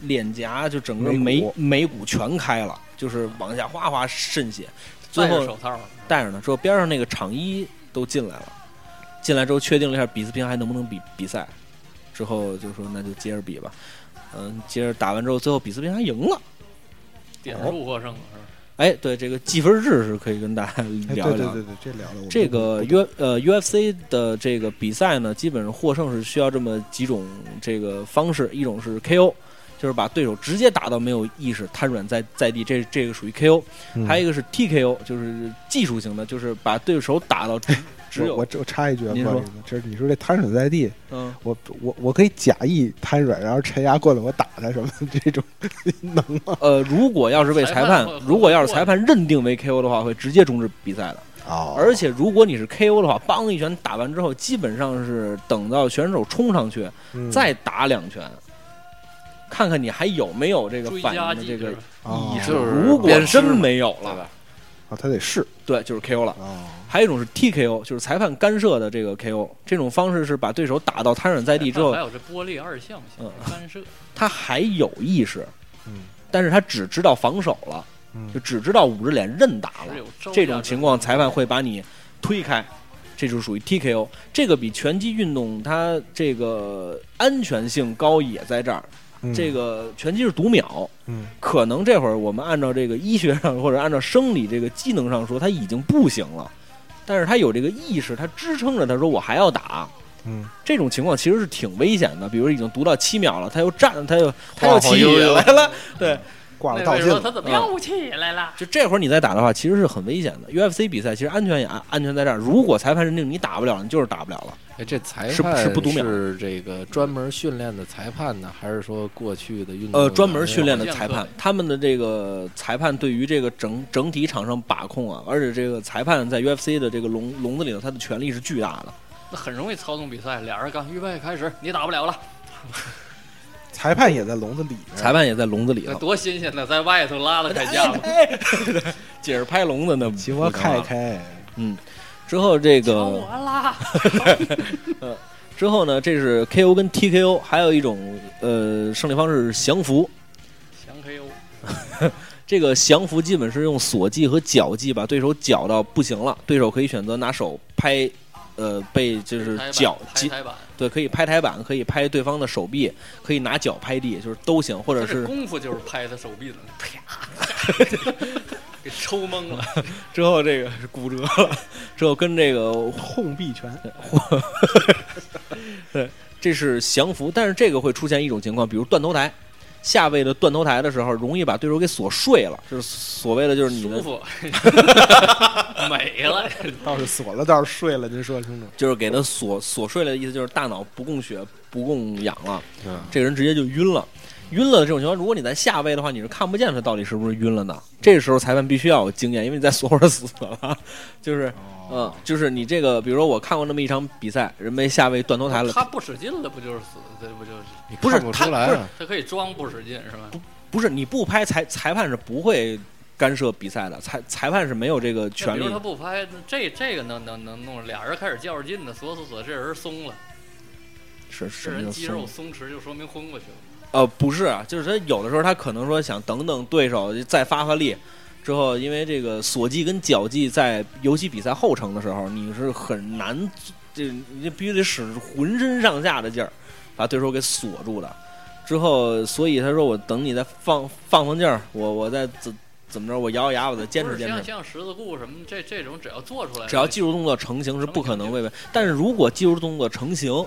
脸颊就整个眉眉骨全开了，就是往下哗哗渗血，最后手套，戴着呢，之后边上那个场医都进来了，进来之后确定了一下比斯平还能不能比比赛，之后就说那就接着比吧，嗯，接着打完之后，最后比斯平还赢了。点数获胜了是吧？哎，对这个计分制是可以跟大家哎，聊一聊。对对对对，这聊的我这个 U 呃 UFC 的这个比赛呢，基本上获胜是需要这么几种这个方式，一种是 KO，就是把对手直接打到没有意识、瘫软在在地，这这个属于 KO；、嗯还有一个是 TKO，就是技术型的，就是把对手打到只只有我我我插一句啊，您说不好意思，就是你说这瘫软在地，嗯我我我可以假意瘫软，然后陈牙过来我打他什么的 这种能吗？呃，如果要是被裁判裁判，如果要是裁判认定为 KO 的话，会直接终止比赛的。哦而且如果你是 KO 的话，梆一拳打完之后，基本上是等到选手冲上去嗯再打两拳，看看你还有没有这个反应的这个是吧哦意识。就是如果真没有了？啊，他得试对，就是 KO 了。哦，还有一种是 TKO，就是裁判干涉的这个 KO。这种方式是把对手打到瘫软在地之后还，有这玻璃二项性嗯干涉，他还有意识，嗯但是他只知道防守了，嗯就只知道捂着脸认打了这种情况，裁判会把你推开，这就属于 TKO。这个比拳击运动它这个安全性高也在这儿。嗯这个拳击是读秒，嗯可能这会儿我们按照这个医学上或者按照生理这个机能上说，他已经不行了，但是他有这个意识，他支撑着他说我还要打。嗯。这种情况其实是挺危险的，比如已经读到七秒了，他又站，他又他又起来了，对，挂了那道镜了，他怎么又起来了？就这会儿你再打的话，其实是很危险的。UFC 比赛其实安全也安安全在这儿，如果裁判认定你打不了，你就是打不了了。哎，这裁判是不读秒是这个专门训练的裁判呢，还是说过去的运动呃，专门训练的裁判，他们的这个裁判对于这个整整体场上把控啊，而且这个裁判在 UFC 的这个笼笼子里头，他的权力是巨大的。那很容易操纵比赛。俩人刚预备开始，你打不了了，裁判也在笼子里面，裁判也在笼子里那头，多新鲜呢，在外头拉了开架嘛。接着拍笼子呢，齐我开开，嗯，之后这瞧个我啦！之后呢，这是 KO 跟 TKO，还有一种呃胜利方式是降服。降 KO，这个降服基本是用锁技和脚技把对手绞到不行了，对手可以选择拿手拍，呃，被就是脚击，对，可以拍台板，可以拍对方的手臂，可以拿脚拍地，就是都行，或者是功夫就是拍他手臂的，啪，给抽懵了。之后这个是骨折了，之后跟这个碰臂拳，对这是降服，但是这个会出现一种情况，比如断头台。下位的断头台的时候，容易把对手给锁睡了，就是所谓的就是你的舒服，没了。倒是锁了，倒是睡了，您说清楚。就是给他锁锁睡了的意思，就是大脑不供血、不供氧了，嗯这个人直接就晕了。晕了的这种情况，如果你在下位的话，你是看不见他到底是不是晕了呢。这个时候裁判必须要有经验，因为你在锁会儿死了，就是嗯，就是你这个，比如说我看过那么一场比赛，人被下位断头台了，他不使劲了，不就是死？这不就是？你不是他不是。他可以装不使劲是吧？不不是你不拍裁裁判是不会干涉比赛的，裁裁判是没有这个权利。比如他不拍，这这个能能能弄，俩人开始较着劲呢，锁死锁，这人松了，是是这人肌肉松松弛，就说明昏过去了。呃，不是啊，就是他有的时候他可能说想等等对手再发发力，之后因为这个锁技跟脚技在游戏比赛后程的时候，你是很难，这你必须得使浑身上下的劲儿把对手给锁住的。之后，所以他说我等你再放放放劲儿，我我再怎怎么着，我咬咬牙，我再坚持坚持像。像十字固什么这这种，只要做出来，只要技术动作成型是不可能违背，但是如果技术动作成型，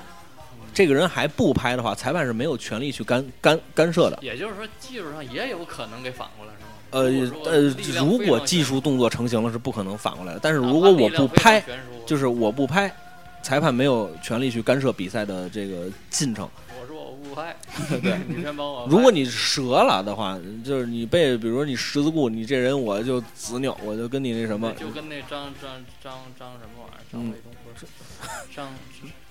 这个人还不拍的话，裁判是没有权利去干干干涉的。也就是说技术上也有可能给反过来，是吗？呃呃如果技术动作成型了是不可能反过来的，但是如果我不拍，就是我不拍，裁判没有权利去干涉比赛的这个进程。我说我不拍，对你先帮我。如果你折了的话，就是你被比如说你十字固，你这人我就子扭，我就跟你那什么。就跟那张张张张什么玩意儿，张嗯卫东不是张，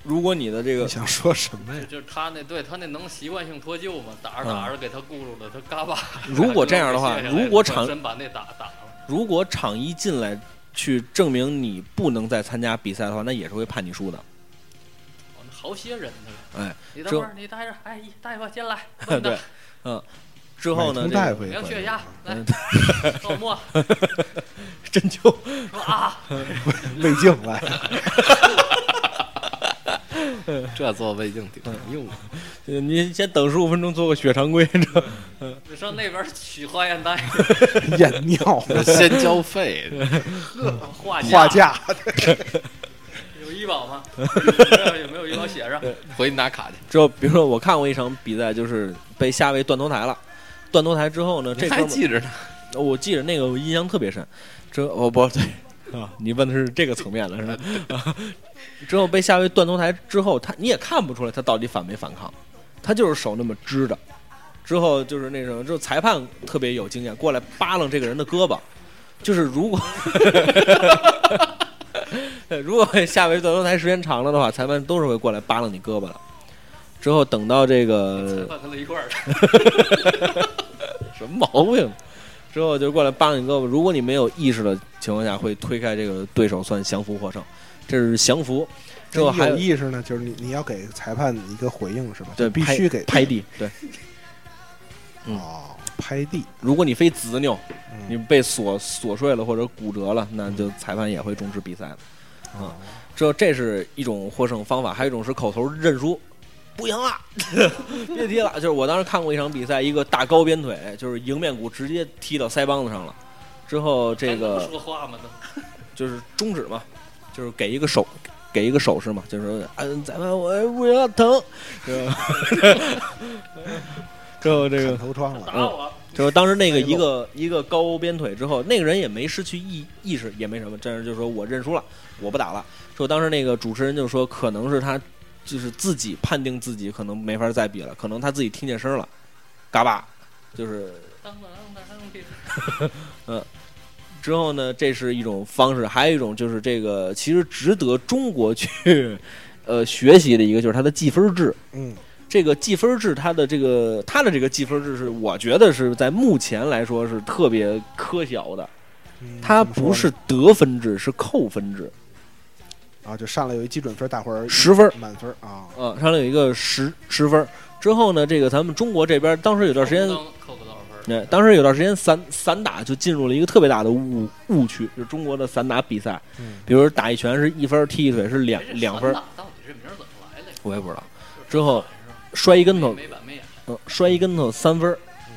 如果你的这个你想说什么呀？就是他那对他那能习惯性脱臼吗，打着打着给他咕噜的，他嘎巴。嗯 如果这样的话 如果场把那打打了，如果场一进来去证明你不能再参加比赛的话，那也是会判你输的。哦那好些人呢。哎，你等会儿，你待着，哎，大夫进来，对，嗯，之后呢，大夫量血压，来嗯，倒沫，针灸，说啊，胃镜来，这做胃镜挺用的。先等十五分钟做个血常规，这你上那边取化验单，验尿，先交费，化画架，有医保吗？有没有医保写上？回去拿卡去。之后，比如说我看过一场比赛，就是被下位断头台了。断头台之后呢，这还记着呢？我记着那个我印象特别深。这哦不对 啊，你问的是这个层面的是吧？啊之后被下位断头台之后，他你也看不出来他到底反没反抗，他就是手那么支着。之后就是那什么，之后裁判特别有经验，过来扒拉这个人的胳膊，就是如果 如果下位断头台时间长了的话，裁判都是会过来扒拉你胳膊的。之后等到这裁个判跟他一块儿，什么毛病？之后就过来扒你胳膊，如果你没有意识的情况下，会推开这个对手，算降服获胜。这是降服。之后还有意识呢，就是你你要给裁判一个回应是吧？对必须给拍地。对，嗯哦，拍地。如果你非执拗，嗯你被锁锁碎了或者骨折了，那就裁判也会终止比赛的。啊之后这是一种获胜方法，还有一种是口头认输，不赢了，别踢了。就是我当时看过一场比赛，一个大高鞭腿，就是迎面骨直接踢到腮帮子上了。之后这个说话吗？就是中指嘛，就是给一个手，给一个手势嘛，就是说嗯，裁判我不要疼？之后这个头疮了，打我，就是当时那个一个一个高鞭腿之后，那个人也没失去意意识，也没什么，但是就说我认输了，我不打了。说当时那个主持人就说，可能是他就是自己判定自己可能没法再比了，可能他自己听见声了，嘎巴，就是当当当当，之后呢，这是一种方式，还有一种就是这个其实值得中国去呃学习的一个就是它的计分制。嗯这个计分制，它的这个它的这个计分制是我觉得是在目前来说是特别科学的。嗯它不是得分制，是扣分制。啊，就上来有一基准分，大伙儿十分满分啊，啊，上来有一个十十分。之后呢，这个咱们中国这边当时有段时间，扣不到分，对，当时有段时间散散打就进入了一个特别大的误误区，就是中国的散打比赛，嗯。比如打一拳是一分，踢一腿是两两分到底这名儿怎么来的？我也不知道。之后摔一跟头，没板没眼，嗯，摔一跟头三分儿。嗯，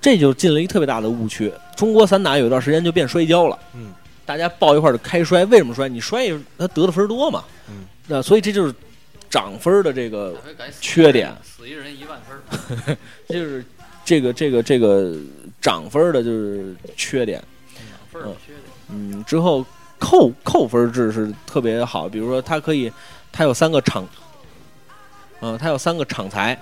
这就进了一个特别大的误区。中国散打有段时间就变摔跤了，嗯，大家抱一块儿就开摔，为什么摔？你摔一他得的分多嘛，嗯，那所以这就是涨分的这个缺点死一人一万分儿，就是这个这个这个涨分的就是缺点。分的缺点。嗯，之后扣扣分制是特别好，比如说它可以，它有三个场，嗯、它有三个场裁，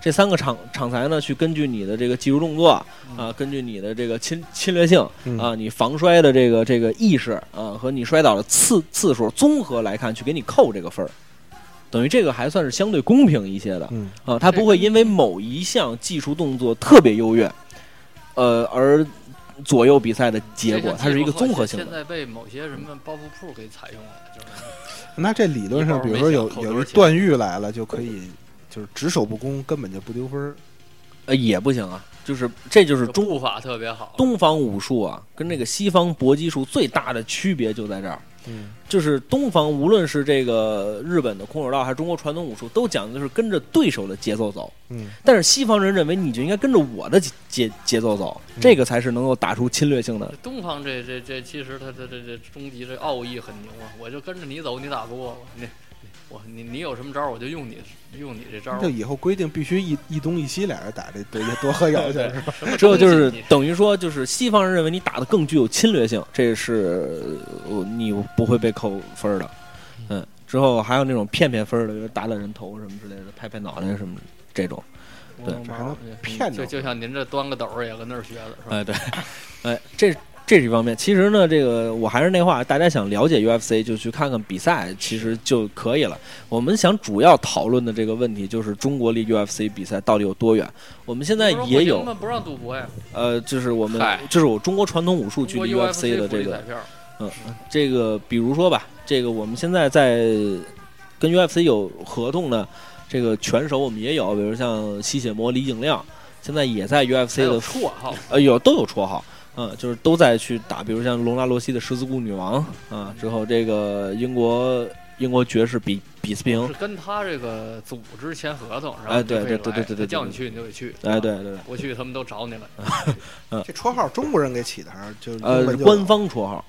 这三个场场裁呢，去根据你的这个技术动作啊、根据你的这个侵侵略性嗯。啊，你防摔的这个这个意识啊，和你摔倒的次次数综合来看，去给你扣这个分儿。等于这个还算是相对公平一些的嗯。啊，它不会因为某一项技术动作特别优越，呃，而左右比赛的结果，它是一个综合性的。现在被某些什么包袱铺给采用了，就是。那这理论上，比如说有有一段誉来了，就可以就是只守不攻，根本就不丢分儿。呃，也不行啊，就是这就是中步法特别好，东方武术啊，跟这个西方搏击术最大的区别就在这儿，嗯就是东方无论是这个日本的空手道还是中国传统武术，都讲的就是跟着对手的节奏走，嗯但是西方人认为你就应该跟着我的节节节奏走，这个才是能够打出侵略性的。东方这这这其实他这这这终极这奥义很牛啊！我就跟着你走，你打不过我，你我你你有什么招儿我就用你用你这招儿就。以后规定必须一一东一西俩人打，这多多喝药去是吧？什么之后就是等于说，就是西方人认为你打的更具有侵略性，这是呃你不会被扣分儿的。嗯，之后还有那种骗骗分儿的，比如打打人头什么之类的，拍拍脑袋什么这种。对这还能骗着就就像您这端个斗儿也跟那儿学的是吧？哎，对，哎，这这是一方面。其实呢，这个我还是那话，大家想了解 UFC 就去看看比赛，其实就可以了。我们想主要讨论的这个问题就是中国离 UFC 比赛到底有多远？我们现在也有不让赌博呀，呃，就是我们就是我中国传统武术距离 UFC 的这个嗯，这个比如说吧，这个我们现在在跟 UFC 有合同的这个拳手，我们也有，比如像吸血魔李景亮，现在也在 UFC 的绰号，呃有都有绰号，嗯，就是都在去打，比如像隆拉罗西的十字固女王啊，之后这个英国英国爵士比比斯平是，跟他这个组织签合同，然后哎你就可以对对对对对叫你去你就得去，哎对对对，不去他们都找你了。这绰号中国人给起的还是就呃英文就有官方绰号。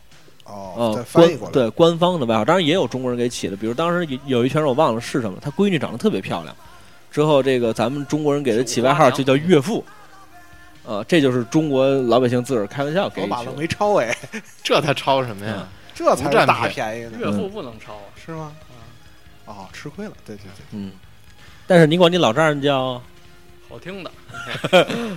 哦，官对官方的外号，当然也有中国人给起的，比如当时有有一拳手我忘了是什么，他闺女长得特别漂亮，之后这个咱们中国人给他起外号就叫岳父，呃，这就是中国老百姓自个儿开玩笑给。我把了没抄哎，这他抄什么呀？这才是大便宜呢，岳父不能抄啊，是吗？哦，吃亏了，对对对，嗯，但是你管你老丈人叫好听的。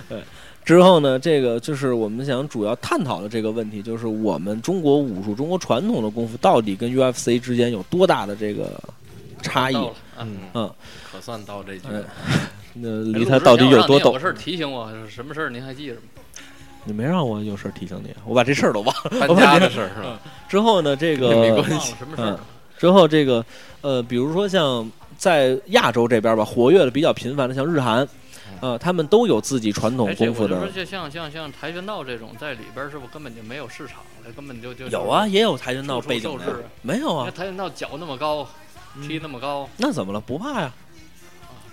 之后呢，这个就是我们想主要探讨的这个问题，就是我们中国武术、中国传统的功夫到底跟 UFC 之间有多大的这个差异嗯嗯，可算到这句哎了。那哎离他到底有多陡有个？事儿提醒我，什么事儿您还记着吗？你没让我有事儿提醒你，我把这事儿都忘了。搬 家的事儿是吧？之后呢，这个没关系什么事儿嗯？之后这个呃，比如说像在亚洲这边吧，活跃的比较频繁的，像日韩，呃，他们都有自己传统功夫的。说，就像像像跆拳道这种，在里边儿是不是根本就没有市场了？根本就就有啊，，也有跆拳道背景的没有啊？跆拳道脚那么高，踢那么高，那怎么了？不怕呀？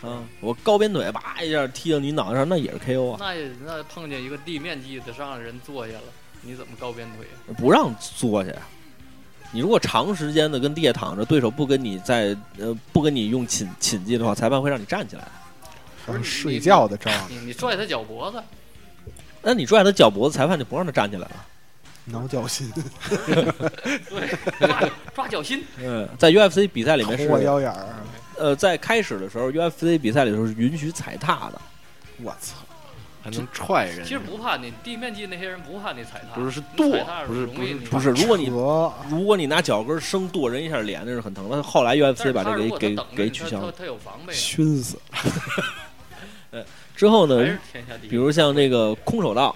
啊，啊，我高鞭腿叭一下踢到你脑袋上，那也是 KO 啊，那也那碰见一个地面技的上的人坐下了，你怎么高鞭腿？不让坐下呀。你如果长时间的跟地下躺着，对手不跟你在呃不跟你用擒擒技的话，裁判会让你站起来。还有睡觉的招，你你拽他脚脖子，那你拽他脚脖子，裁判就不让他站起来了。挠脚心，对，抓抓脚心，嗯，在 UFC 比赛里面是腰眼儿，呃，在开始的时候，UFC 比赛里头是允许踩踏的。我操！还能踹人。其实不怕你地面技那些人不怕你踩踏，不是是跺不是不是不是，如果你如果你拿脚跟生跺人一下脸，那是很疼的。后来 UFC 把这给给给取消了。他有防备啊，熏死，呃之后呢。比如像这个空手道，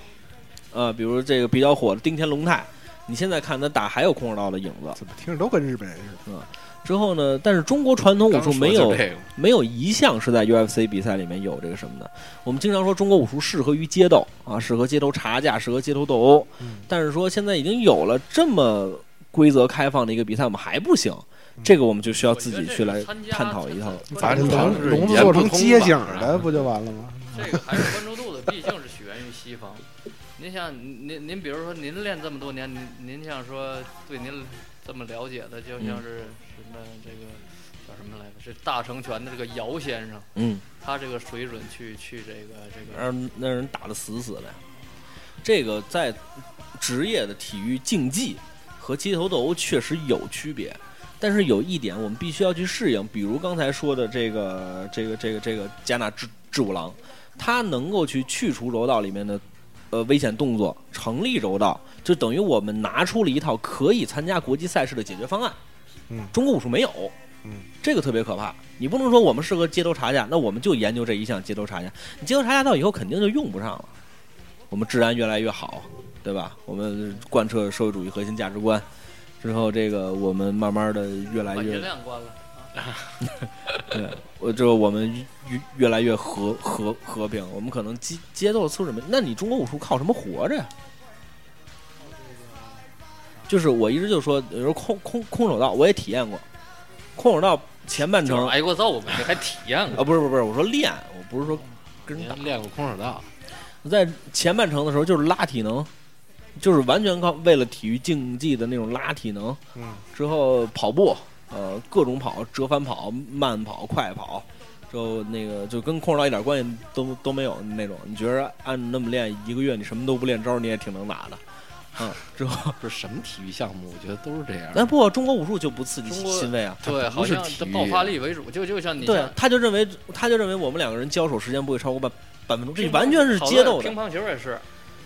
呃，比如这个比较火的丁田龙太，你现在看他打还有空手道的影子。怎么听着都跟日本人似的？之后呢，但是中国传统武术没有这个没有一项是在 UFC 比赛里面有这个什么的。我们经常说中国武术适合于街斗啊，适合街头查架，适合街头斗殴。嗯但是说现在已经有了这么规则开放的一个比赛，我们还不行，这个我们就需要自己去来探讨一套。把这反正笼笼子做成街景的，不就完了吗？这个还是关注度的，毕竟是起源于西方。您像您您比如说您练这么多年，您您像说对您这么了解的，就像是什么这个叫什么来着？是大成拳的这个姚先生，嗯，他这个水准去去这个这个让那人打的死死的。这个在职业的体育竞技和街头斗殴确实有区别，但是有一点我们必须要去适应，比如刚才说的这个这个这个这个加纳智智五郎，他能够去去除柔道里面的呃危险动作，成立柔道，就等于我们拿出了一套可以参加国际赛事的解决方案。嗯中国武术没有。嗯，这个特别可怕。你不能说我们适合街头查价，那我们就研究这一项街头查价。你街头查价到以后肯定就用不上了。我们治安越来越好，对吧？我们贯彻社会主义核心价值观之后，这个我们慢慢的越来越，量关了。对，我就我们越越来越和和和平。我们可能街街斗素质没，那你中国武术靠什么活着呀？就是我一直就说，有时候空空空手道我也体验过，空手道前半程就是挨过揍嘛，你还体验过？啊，不是不是不是，我说练，我不是说跟人打。练过空手道，我在前半程的时候就是拉体能，就是完全靠为了体育竞技的那种拉体能。嗯，之后跑步，呃，各种跑，折返跑、慢跑、快跑，之后那个就跟空手道一点关系都都没有那种。你觉得按那么练一个月，你什么都不练招，你也挺能打的。嗯，之后不是什么体育项目，我觉得都是这样。那不，中国武术就不刺激心肺啊。对，好像体育这爆发力为主，就就像你对，他就认为他就认为我们两个人交手时间不会超过半半分钟，这完全是好街斗的乒。乓球也是，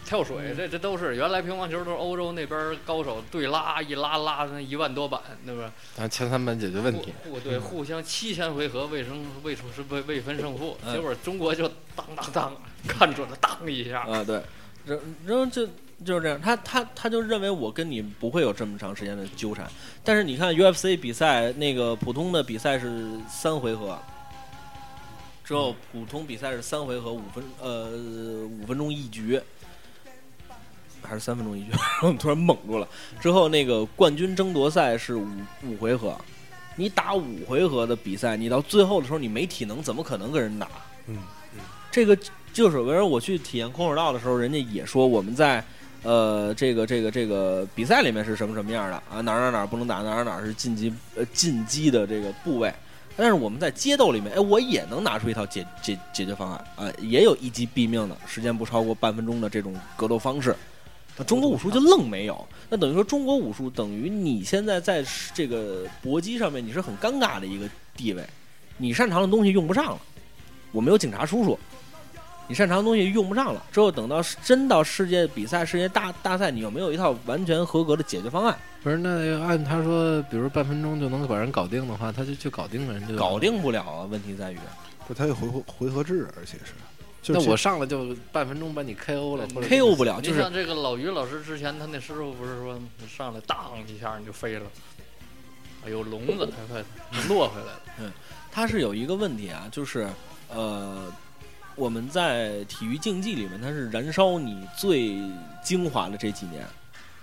跳水这这都是原来乒乓球都是欧洲那边高手对拉一拉拉那一万多板，对吧？咱前三板解决问题，互互对互相七千回合未胜未出是未未分胜负，嗯结果中国就当当当看准了当一下，啊，对，然然后就就是这样，他他他就认为我跟你不会有这么长时间的纠缠，但是你看 UFC 比赛那个普通的比赛是三回合，之后普通比赛是三回合五分呃五分钟一局，还是三分钟一局，我突然懵住了。之后那个冠军争夺赛是五五回合，你打五回合的比赛，你到最后的时候你没体能，怎么可能跟人打？嗯这个就是，为什么我去体验空手道的时候，人家也说我们在呃这个这个这个比赛里面是什么什么样的啊，哪儿哪儿哪儿不能打，哪儿哪儿哪是进击呃进击的这个部位。但是我们在街斗里面，哎，我也能拿出一套解解解决方案啊、也有一击毙命的，时间不超过半分钟的这种格斗方式。那中国武术就愣没有，那等于说中国武术等于你现在在这个搏击上面你是很尴尬的一个地位，你擅长的东西用不上了，我没有警察叔叔，你擅长的东西用不上了，之后等到真到世界比赛、世界大大赛，你有没有一套完全合格的解决方案，不是，那按他说，比如半分钟就能把人搞定的话，他就去搞定人就搞。定不了啊。问题在于，不，他有回回回合制，而且是，就是那我上来就半分钟把你 KO 了，KO 不了，就是像这个老于老师之前，他那师傅不是说上来当一下你就飞了，哎呦笼子还快落回来了。嗯，他是有一个问题啊，就是呃，我们在体育竞技里面，它是燃烧你最精华的这几年，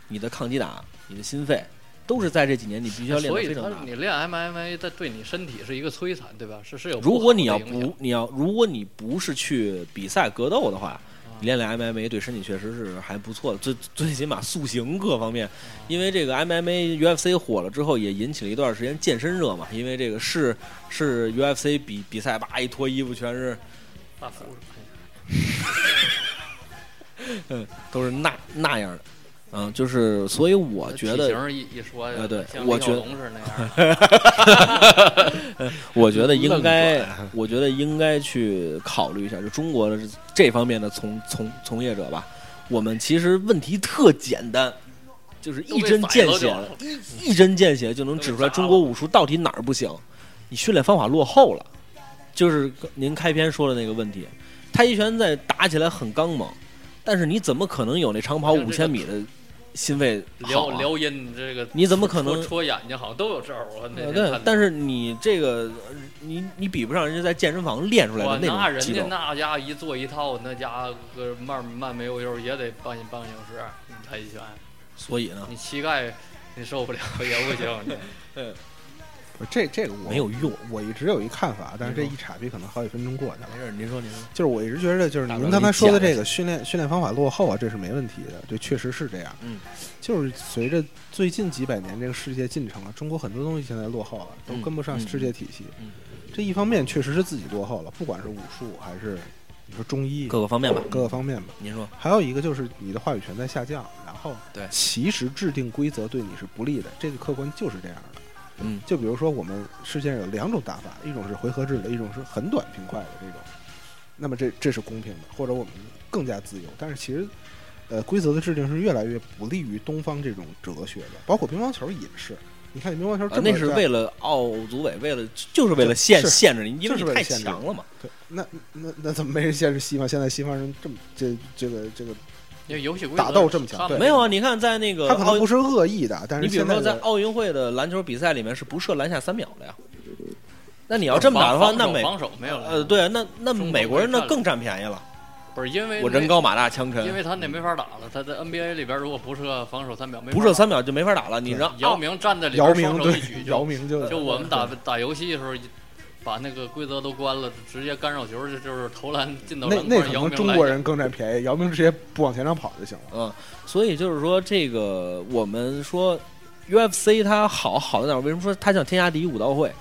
你的抗击打、你的心肺，都是在这几年你必须要练所以得非常大。他你练 MMA，它对你身体是一个摧残，对吧？是是有如果你要不你要如果你不是去比赛格斗的话，你练练 MMA 对身体确实是还不错的，最最起码塑形各方面，因为这个 MMA UFC 火了之后，也引起了一段时间健身热嘛。因为这个是是 UFC 比比赛，吧一脱衣服全是 嗯都是那那样的，嗯，就是所以我觉得一一说，呃对像我觉得龙是那样。我觉得应该，我觉得应该去考虑一下，就中国的这方面的从从从业者吧。我们其实问题特简单，就是一针见血，一一针见血就能指出来中国武术到底哪儿不行。你训练方法落后了，就是您开篇说的那个问题。太极拳在打起来很刚猛，但是你怎么可能有那长跑五千米的心肺好啊？撩撩阴这个，你怎么可能戳戳眼睛？好像都有招儿。我那但是你这个，呃你你比不上人家在健身房练出来的那人家。那家伙一做一套，那家伙慢慢没悠悠也得半半个小时。太极拳，所以呢，你膝盖你受不了也不行。你不是这这个我没有用。我一直有一看法，但是这一岔劈可能好几分钟过去了。没事，您说您说。就是我一直觉得，就是您刚才说的这个训练训练方法落后啊，这是没问题的，这确实是这样。嗯，就是随着最近几百年这个世界进程啊，中国很多东西现在落后了，都嗯跟不上嗯世界体系。嗯这一方面确实是自己落后了，不管是武术还是你说中医各个方面吧。各个方面吧。您说，还有一个就是你的话语权在下降，然后对其实制定规则对你是不利的，这个客观就是这样的。嗯就比如说我们世界上有两种打法，一种是回合制的，一种是很短平快的这种。那么这这是公平的，或者我们更加自由。但是其实，呃，规则的制定是越来越不利于东方这种哲学的，包括乒乓球也是。你看乒乓球那是为了奥组委，为了就是为了限是限制你，因为你太强了嘛。对，那那那怎么没人限制西方？现在西方人这么这这个这个，因为游戏规则打斗这么强没有啊，你看在那个他可能不是恶意的，但是你比如说在奥运会的篮球比赛里面是不设篮下三秒的呀。那你要这么打的话，那美防守没有了。呃，对啊，那那美国人那更占便宜了。不是因为我人高马大枪沉，因为他那没法打了。他在 NBA 里边如果不设防守三秒，没不设三秒就没法打了。你让姚明站在里姚边明对双手一举就姚明就就我们打打游戏的时候，把那个规则都关了，直接干扰球就就是投篮进到那那篮筐，姚可能中国人更占便宜，姚明直接不往前场跑就行了。嗯，所以就是说，这个我们说 UFC 它好好在哪儿？为什么说它像天下第一武道会？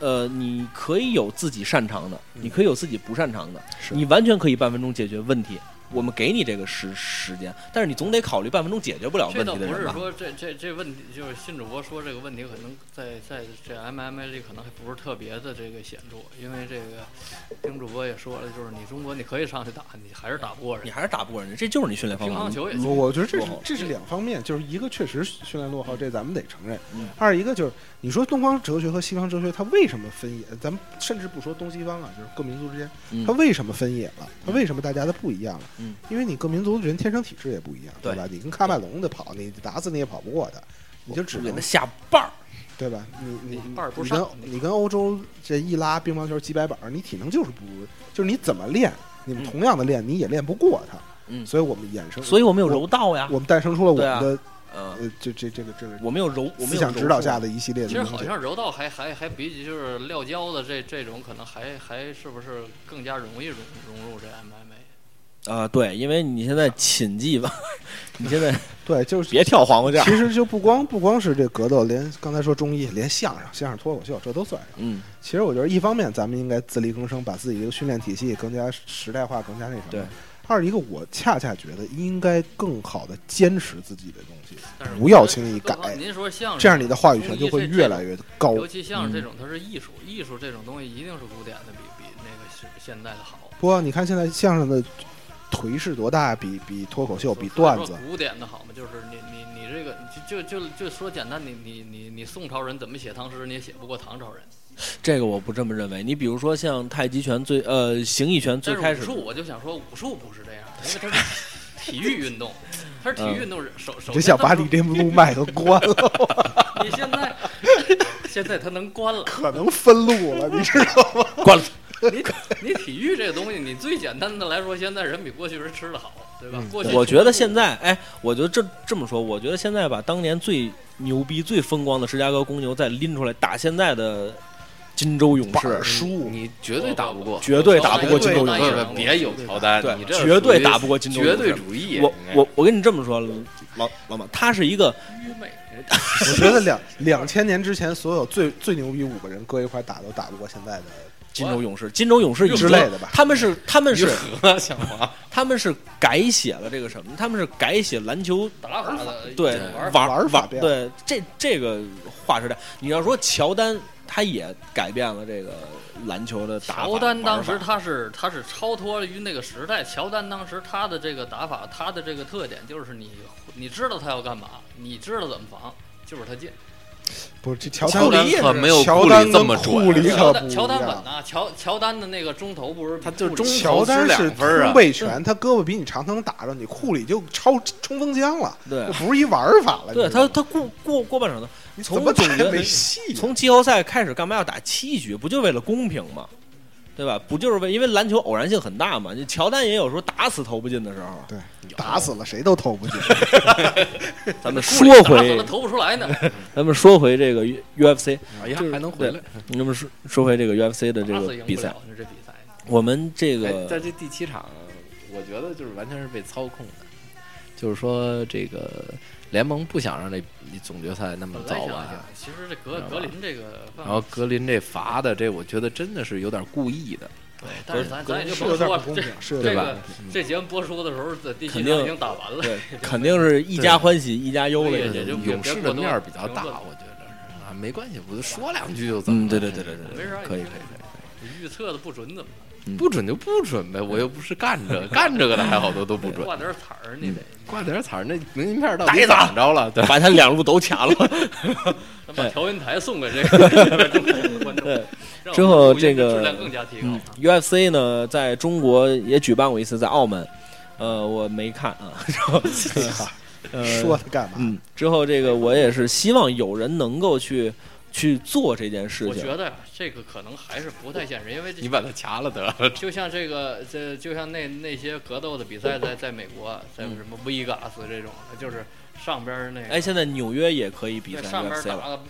呃，你可以有自己擅长的，你可以有自己不擅长的，是你完全可以半分钟解决问题。我们给你这个时时间，但是你总得考虑半分钟解决不了问这倒不是题的人吧？说这这这问题，就是新主播说这个问题，可能在在这 MMA 里可能还不是特别的这个显著，因为这个丁主播也说了，就是你中国你可以上去打，你还是打不过人你。还是打不过人家，这就是你训练方法。乒乓球也我我觉得这是这是两方面，就是一个确实训练落后，这咱们得承认；嗯二一个就是你说东方哲学和西方哲学，它为什么分野？咱们甚至不说东西方啊，就是各民族之间，嗯它为什么分野了？它为什么大家的不一样了？嗯，因为你各民族的人天生体质也不一样，对吧？你跟喀麦隆的跑，你打死你也跑不过他，你就只能给他下绊儿。对吧？你你你跟你跟欧洲这一拉乒乓球几百板儿，你体能就是不，就是你怎么练，你们嗯同样的练，你也练不过他。嗯，所以我们衍生，所以我们有柔道呀。我们诞生出了我们的嗯，呃，这这这个这个我们有柔，我们想指导下的一系列的其实。好像柔道还还还比起就是撂跤的这这种，可能还还是不是更加容易融融入这 MMA？啊，对，因为你现在寝技吧，你现在 对，就是别跳黄瓜架其。实就不光不光是这格斗，连刚才说中医，连相声、相声、脱口秀这都算上。嗯，其实我觉得，一方面咱们应该自力更生，把自己这个训练体系更加时代化，更加那什么。对。二一个，我恰恰觉得应该更好的坚持自己的东西，但是不要轻易改您说相声，这样你的话语权就会越来越高。尤其相声这种，它是艺术，艺术这种东西一定是古典的比比那个现现代的好。不过你看现在相声的颓势多大，比比脱口秀，比段子古典的好嘛，就是你你你这个就就就就说简单，你你你你宋朝人怎么写唐诗，你也写不过唐朝人。这个我不这么认为。你比如说像太极拳最呃形意拳最开始武术，我就想说武术不是这样的，因为它是体育运动，它是体育运动。首首先就想把你这路 麦都关了，你现在现在它能关了。可能分路了，你知道吗？关了。你你体育这个东西，你最简单的来说，现在人比过去人吃的好，对吧？嗯过去我觉得现在，哎，我觉得这这么说，我觉得现在把当年最牛逼、最风光的芝加哥公牛再拎出来打现在的金州勇士，输你绝对打不过，绝对打不过金州勇士。别有乔丹，这绝对打不过金州勇绝士对主义。我我我跟你这么说，老老马，他是一个愚昧。我觉得两两千年之前所有最最牛逼五个人搁一块打都打不过现在的金州勇士，金州勇士之类的吧他们是他们是和小华，他们是改写了这个什么？他们是改写篮球打法的对玩法玩玩玩法对这这个划时代。你要说乔丹，他也改变了这个篮球的打法。乔丹当时他是他是超脱于那个时代，乔丹当时他的这个打法，他的这个特点就是你你知道他要干嘛，你知道怎么防，就是他进。不是这乔乔丹丹可没有库乔丹跟里这么库里准，可不乔丹乔丹稳样。呐，乔乔丹的那个中投不是他就中乔丹是两分儿啊突背拳，他胳膊比你长，他能打着你。库里就超冲锋枪了，对不是一玩法了。对他他过过过半场的，你从怎么总决赛。从季后赛开始干嘛要打七局？不就为了公平吗？对吧？不就是为因为篮球偶然性很大嘛？你乔丹也有时候打死投不进的时候。对，打死了谁都投不进。咱们 说回，投不出来呢。咱们说回这个 U- UFC，哎呀就是还能回来。那么说说回这个 UFC 的这个比赛。我们这哎，个在这第七场，我觉得就是完全是被操控的，就是说这个联盟不想让这总决赛那么早本来想想完，，其实这格格林这个然后格林这罚的，这我觉得真的是有点故意的。对，但是咱咱也就是有甭说了这点不公平，是有这个这节目播出的时候，这第七场已经打完了。对，肯定是一家欢喜一家忧了。勇士的面儿比较大，我觉得啊，没关系，我就说两句就怎么？对对对对对，没啥可以可以可以。你预测的不准怎么办？不准就不准呗，我又不是干这个 干这个的，还好多都不准。挂点彩儿，你得挂点彩儿，那明信片到打一打底怎么着了？对，把他两路都卡了。咱 把调音台送给这个观众，之后这个质量更加提高。，UFC 呢，在中国也举办过一次，在澳门，呃，我没看啊。然后呃，说他干嘛？嗯，之后这个我也是希望有人能够去去做这件事情。我觉得，这个可能还是不太现实，因为你把它掐了得了。就像这个这就像那那些格斗的比赛，在在美国，在什么 Vegas 这种的，就是上边儿那个哎，现在纽约也可以比赛上边。打了，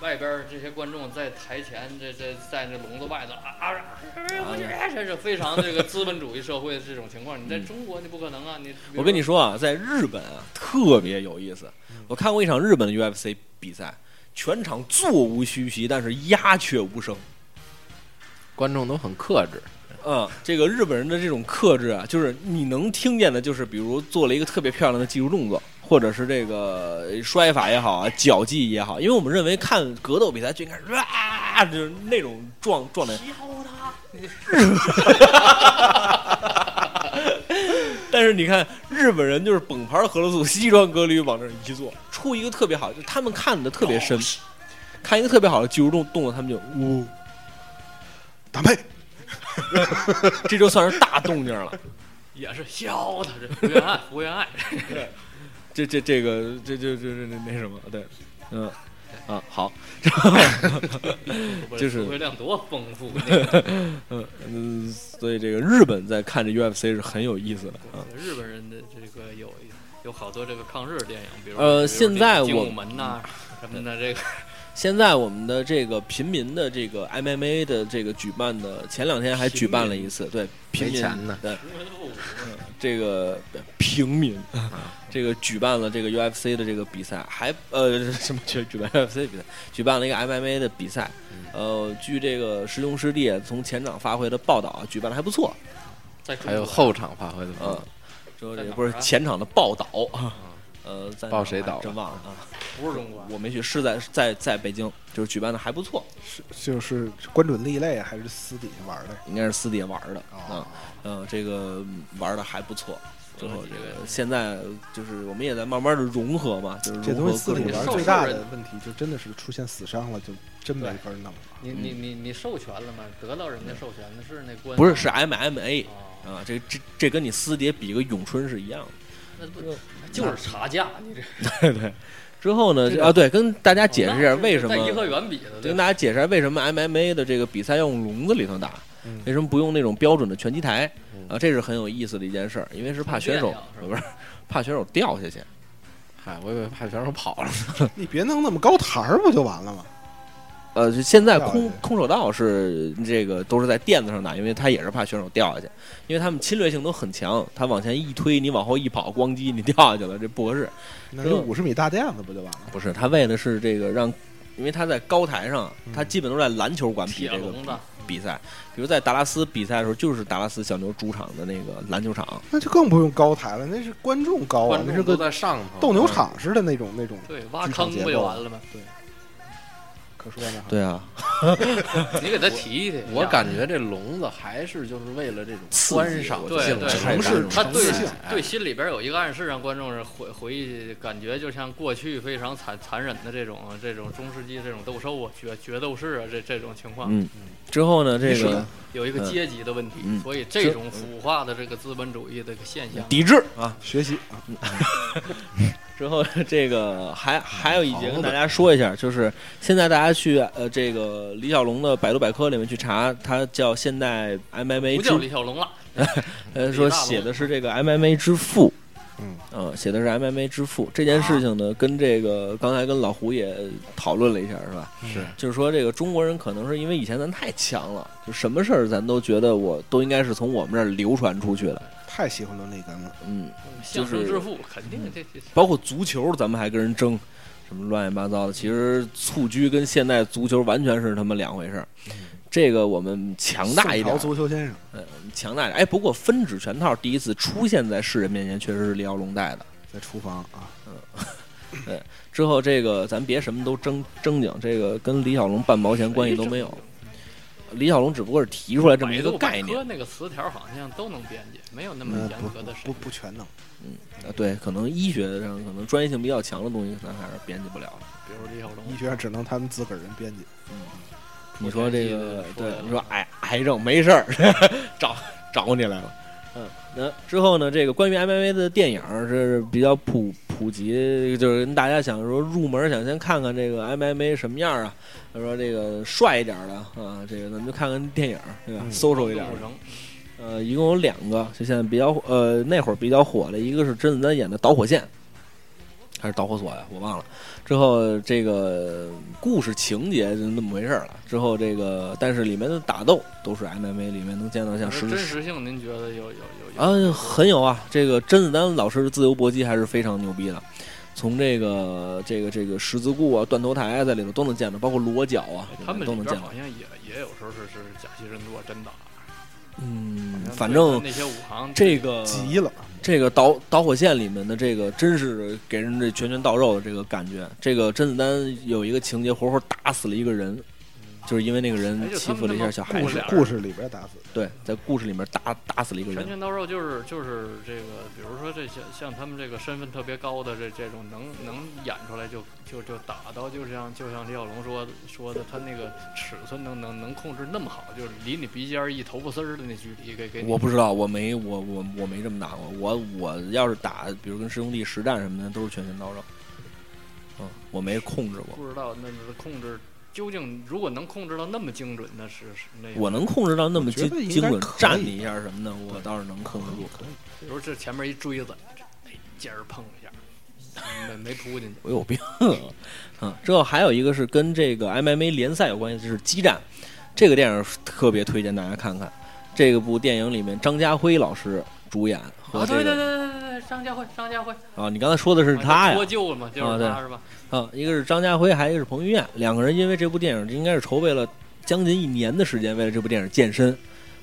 外边这些观众在台前，这这在那笼子外头啊啊，啊这是非常这个资本主义社会的这种情况。你在中国你不可能啊，你我跟你说啊，在日本啊，特别有意思。我看过一场日本的 UFC 比赛，全场座无虚席，但是鸦雀无声。观众都很克制，嗯，这个日本人的这种克制啊，就是你能听见的，就是比如做了一个特别漂亮的技术动作，或者是这个摔法也好啊，脚技也好，因为我们认为看格斗比赛就应该是啊，就是那种状状态。但是你看，日本人就是本牌和乐素、西装革履往这儿一坐，出一个特别好，就他们看的特别深，看一个特别好的技术动动作，他们就呜，打妹，这就算是大动静了。也是笑他这福原爱，福原爱，这这这个这这这这那那什么，对，嗯啊好，就是词汇量多丰富。嗯嗯，所以这个日本在看这 UFC 是很有意思的啊。日本人的这个有有好多这个抗日电影，比如呃现在精我武门呐什么的，这个现在我们的这个平民的这个 MMA 的这个举办的，前两天还举办了一次，对平民对。这个平民，这个举办了这个 UFC 的这个比赛，还呃什么举举办 UFC 比赛，举办了一个 MMA 的比赛。呃，据这个师兄师弟从前场发挥的报道，举办的还不错。还有后场发挥的不嗯错，，之后这个不是前场的报道。啊，呃，在报谁倒真忘了啊，不是中国，我没去，是在在在北京，就是举办的还不错，是就是关准立类还是私底下玩的？应该是私底下玩的哦啊，嗯，这个玩的还不错。最后这个现在就是我们也在慢慢的融合嘛，就是这融合东西私底下玩最大的问题，就真的是出现死伤了，就真没法弄了。你你你你授权了吗？得到人家授权的是那官不是是 MMA 啊，啊，这这这跟你私底下比个咏春是一样的。那不就是差价？你这 对对。之后呢？啊，对，跟大家解释一下为什么在颐和园比的，跟大家解释一下为什么 MMA 的这个比赛要用笼子里头打，嗯为什么不用那种标准的拳击台啊？这是很有意思的一件事儿，因为是怕选手不是怕选手掉下去。嗨，我以为怕选手跑了呢。你别弄那么高台儿不就完了吗？呃，就现在空空手道是这个都是在垫子上打，因为他也是怕选手掉下去，因为他们侵略性都很强，他往前一推，你往后一跑，咣叽你掉下去了，这不合适。那就五十米大垫子不就完了？不是，他为的是这个让，因为他在高台上，嗯他基本都在篮球馆比这个比赛，比如在达拉斯比赛的时候，就是达拉斯小牛主场的那个篮球场，那就更不用高台了，那是观众高啊观，众都那是个在上头。斗牛场似的那种那种。对，挖坑不就完了吗？可说呢，对啊，你给他提一提。我感觉这笼子还是就是为了这种观赏对对，性才城市他对城市性。对心里边有一个暗示，让观众是回回忆，感觉就像过去非常残残忍的这种这种中世纪这种斗兽啊、决决斗士啊这这种情况，嗯，之后呢，这个有一个阶级的问题，嗯。所以这种腐化的这个资本主义的个现象，抵制。啊，学习。啊，之后这个还还有一节跟大家说一下，就是现在大家去呃这个李小龙的百度百科里面去查，他叫现代 MMA 不叫李小龙了，呃说写的是这个 MMA 之父。嗯，呃，写的是 MMA 之父这件事情呢，跟这个刚才跟老胡也讨论了一下，是吧？是就是说这个中国人可能是因为以前咱太强了，就什么事儿咱都觉得我都应该是从我们这儿流传出去的，太喜欢伦理根了。嗯，相声致富肯定这这包括足球，咱们还跟人争什么乱七八糟的，其实蹴鞠跟现代足球完全是他妈两回事儿。这个我们强大一点足球先生，嗯，强大一点儿。哎，不过分指拳套第一次出现在世人面前，确实是李小龙带的。在厨房啊，嗯。对之后这个咱别什么都争争经，这个跟李小龙半毛钱关系都没有。李小龙只不过是提出来这么一个概念那个词条好像都能编辑，没有那么严格的不不全能。嗯，对，可能医学上可能专业性比较强的东西，咱还是编辑不了。比如李小龙，医学上只能他们自个儿人编辑。嗯你说这个，对你说癌癌症没事儿，找找你来了。嗯，那之后呢，这个关于 MMA 的电影儿是比较普普及，就是跟大家想说入门，想先看看这个 MMA 什么样啊。他说这个帅一点儿的啊，这个咱们就看看电影儿，对吧？嗯搜搜一点呃，一共有两个，就现在比较呃那会儿比较火的，一个是甄子丹演的《导火线》，还是导火索呀？我忘了。之后这个故事情节就那么回事儿了。之后这个，但是里面的打斗都是 MMA 里面能见到像实是真实性，您觉得有有有有啊，很有啊。这个甄子丹老师的自由搏击还是非常牛逼的。从这个这个这个十字固啊、断头台啊，在里头都能见到，包括裸脚啊，他们都能见到好。像也也有时候是是假戏真做真的，嗯反正那些武行这个急了，这个导导火线里面的这个真是给人这拳拳到肉的这个感觉。这个甄子丹有一个情节，活活打死了一个人，就是因为那个人欺负了一下小孩子故事。故事里边打死的。对，在故事里面打打死了一个人。拳拳到肉就是就是这个，比如说这些像他们这个身份特别高的这这种能能演出来就就就打到就像就像李小龙说说的，他那个尺寸能能能控制那么好，就是离你鼻尖儿一头发丝儿的那距离给给我不知道，我没我我我没这么打过。我我要是打，比如跟师兄弟实战什么的，都是拳拳到肉。嗯，我没控制过。不知道那那控制究竟如果能控制到那么精准，那是是那个我能控制到那么精精准站你一下什么的，我倒是能控制住。比如这前面一锥子，哎尖儿碰一下，没没扑进去。我有病嗯！之后还有一个是跟这个 MMA 联赛有关系，就是激战。这个电影特别推荐大家看看。这个部电影里面，张家辉老师主演和啊，这对对对对对，张家辉，张家辉啊，你刚才说的是他呀？脱臼了嘛，就啊对是他是吧？啊，一个是张家辉，还有一个是彭于晏，两个人因为这部电影应该是筹备了将近一年的时间，为了这部电影健身。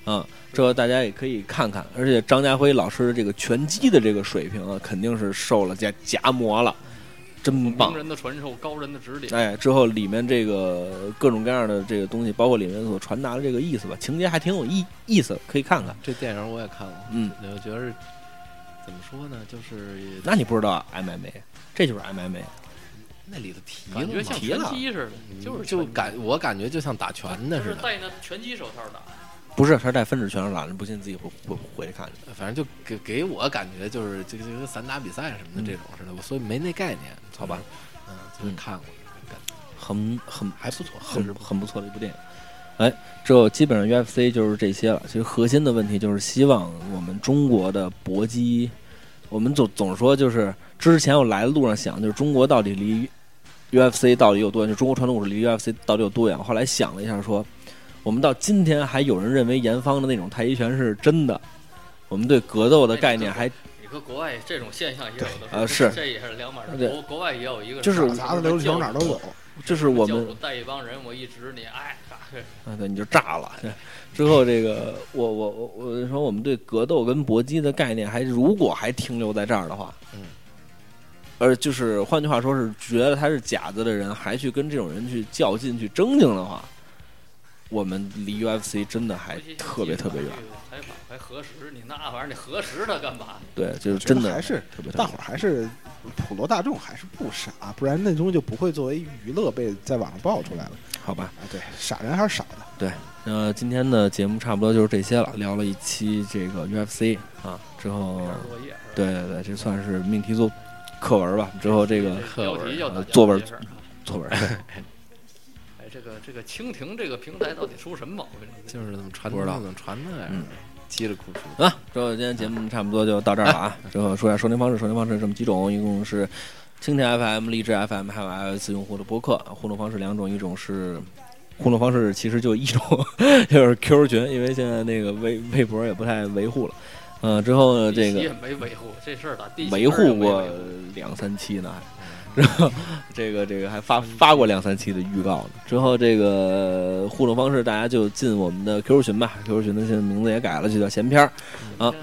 嗯，之后大家也可以看看，而且张家辉老师的这个拳击的这个水平啊，肯定是受了夹夹磨了，真棒名！人的传授，高人的指点。哎，之后里面这个各种各样的这个东西，包括里面所传达的这个意思吧，情节还挺有意意思，可以看看。这电影我也看过，嗯，我觉得是怎么说呢，就是那你不知道 MMA，这就是 MMA，那里头提了嘛。感觉像提了拳击似的，就是就感我感觉就像打拳的似的，就是戴那拳击手套打。不是，他是带分指拳手打的，不信自己回回回去看。去。反正就给给我感觉就是这个这个散打比赛什么的这种似的，我所以没那概念，好吧？嗯，就是看过，感觉。很很还不错，很很不错的一部电影。哎，之后基本上 UFC 就是这些了。其实核心的问题就是希望我们中国的搏击，我们总总说就是之前我来的路上想，就是中国到底离 UFC 到底有多远？就中国传统武术离 UFC 到底有多远？后来想了一下说，我们到今天还有人认为严方的那种太极拳是真的，我们对格斗的概念还你和国外这种现象也有的时候，啊是这也是两码事。对国国外也有一个就是什么杂的流球哪儿都有。就是我们带一帮人，我一指你，哎，啊，对，你就炸了。之后这个，我我我我说，我们对格斗跟搏击的概念还如果还停留在这儿的话，嗯，而就是换句话说是觉得他是假子的人，还去跟这种人去较劲、去争竞的话，我们离 UFC 真的还特别特别远。。还核实，你那玩意儿你核实它干嘛？对，就是真的还是特别大伙儿还是普罗大众还是不傻，不然那东西就不会作为娱乐被在网上爆出来了好吧。啊。对，傻人还是傻的。呃，今天的节目差不多就是这些了，聊了一期这个 UFC 啊，之后对对对，这算是命题作课文吧。之后这个标题叫大家呃作文 作文。哎，这个这个蜻蜓这个平台到底出什么毛病了？就是怎么传不知道怎么传那样嗯，叽里咕噜。啊，之后今天节目差不多就到这儿了啊。之后说一下收听方式，收听方式这么几种，一共是蜻蜓 FM、荔枝 FM 还有 iOS 用户的播客。互动方式两种，一种是互动方式其实就一种，就是 QQ 群，因为现在那个微微博也不太维护了。嗯、之后呢，这个也个没维护这事儿，打地维护过两三期呢，还然后这个这个还发发过两三期的预告呢。之后这个互动方式，大家就进我们的 QQ 群吧，QQ 群的现在名字也改了，就叫闲篇儿。啊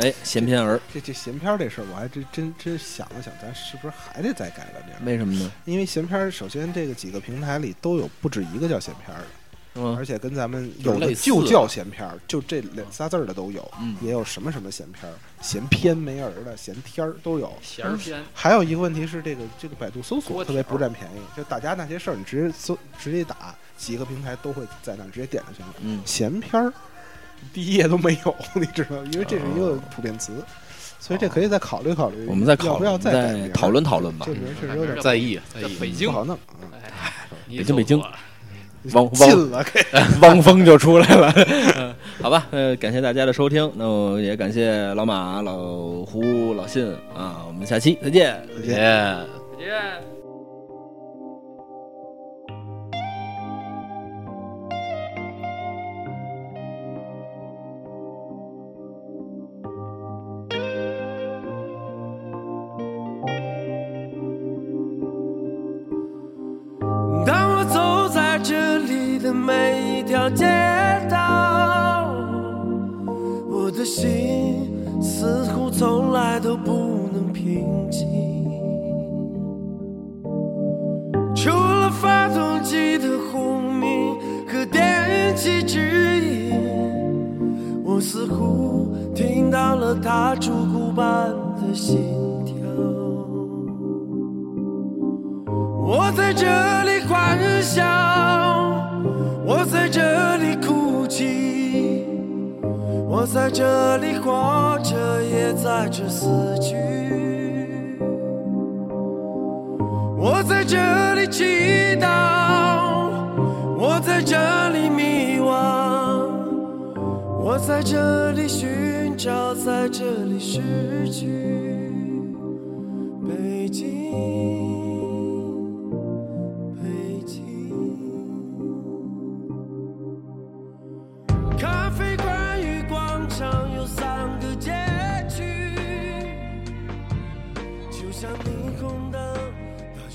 哎，闲篇儿，这这闲篇儿这事儿，我还真真真想了想，咱是不是还得再改个名儿？为什么呢？因为闲篇儿，首先这个几个平台里都有不止一个叫闲篇儿的，是吗而？且跟咱们有的就叫闲篇儿，就这两仨字儿的都有，嗯也有什么什么闲篇儿、闲篇没儿的、闲天儿都有。闲儿篇，还有一个问题是，这个这个百度搜索特别不占便宜，就大家那些事儿，你直接搜直接打，几个平台都会在那儿直接点就行了。嗯，闲篇儿第一页都没有，你知道吗？因为这是一个普遍词，所以这可以再考虑考虑，我们再考要不要再改名儿讨论讨论吧这。名儿确实有点在意在意，北京不，好弄啊。哎，你北京北京 汪汪进了，汪峰就出来了。嗯 好吧，呃，感谢大家的收听，那我也感谢老马、老胡、老信啊，我们下期再见。再见。耶。再见。听到了它烛骨般的心跳。我在这里欢笑，我在这里哭泣，我在这里活着，也在这死去。我在这里祈祷，我在这里迷惘，我在这里寻找，在这里失去。北京，北京。咖啡馆与广场有三个街区，就像霓虹灯的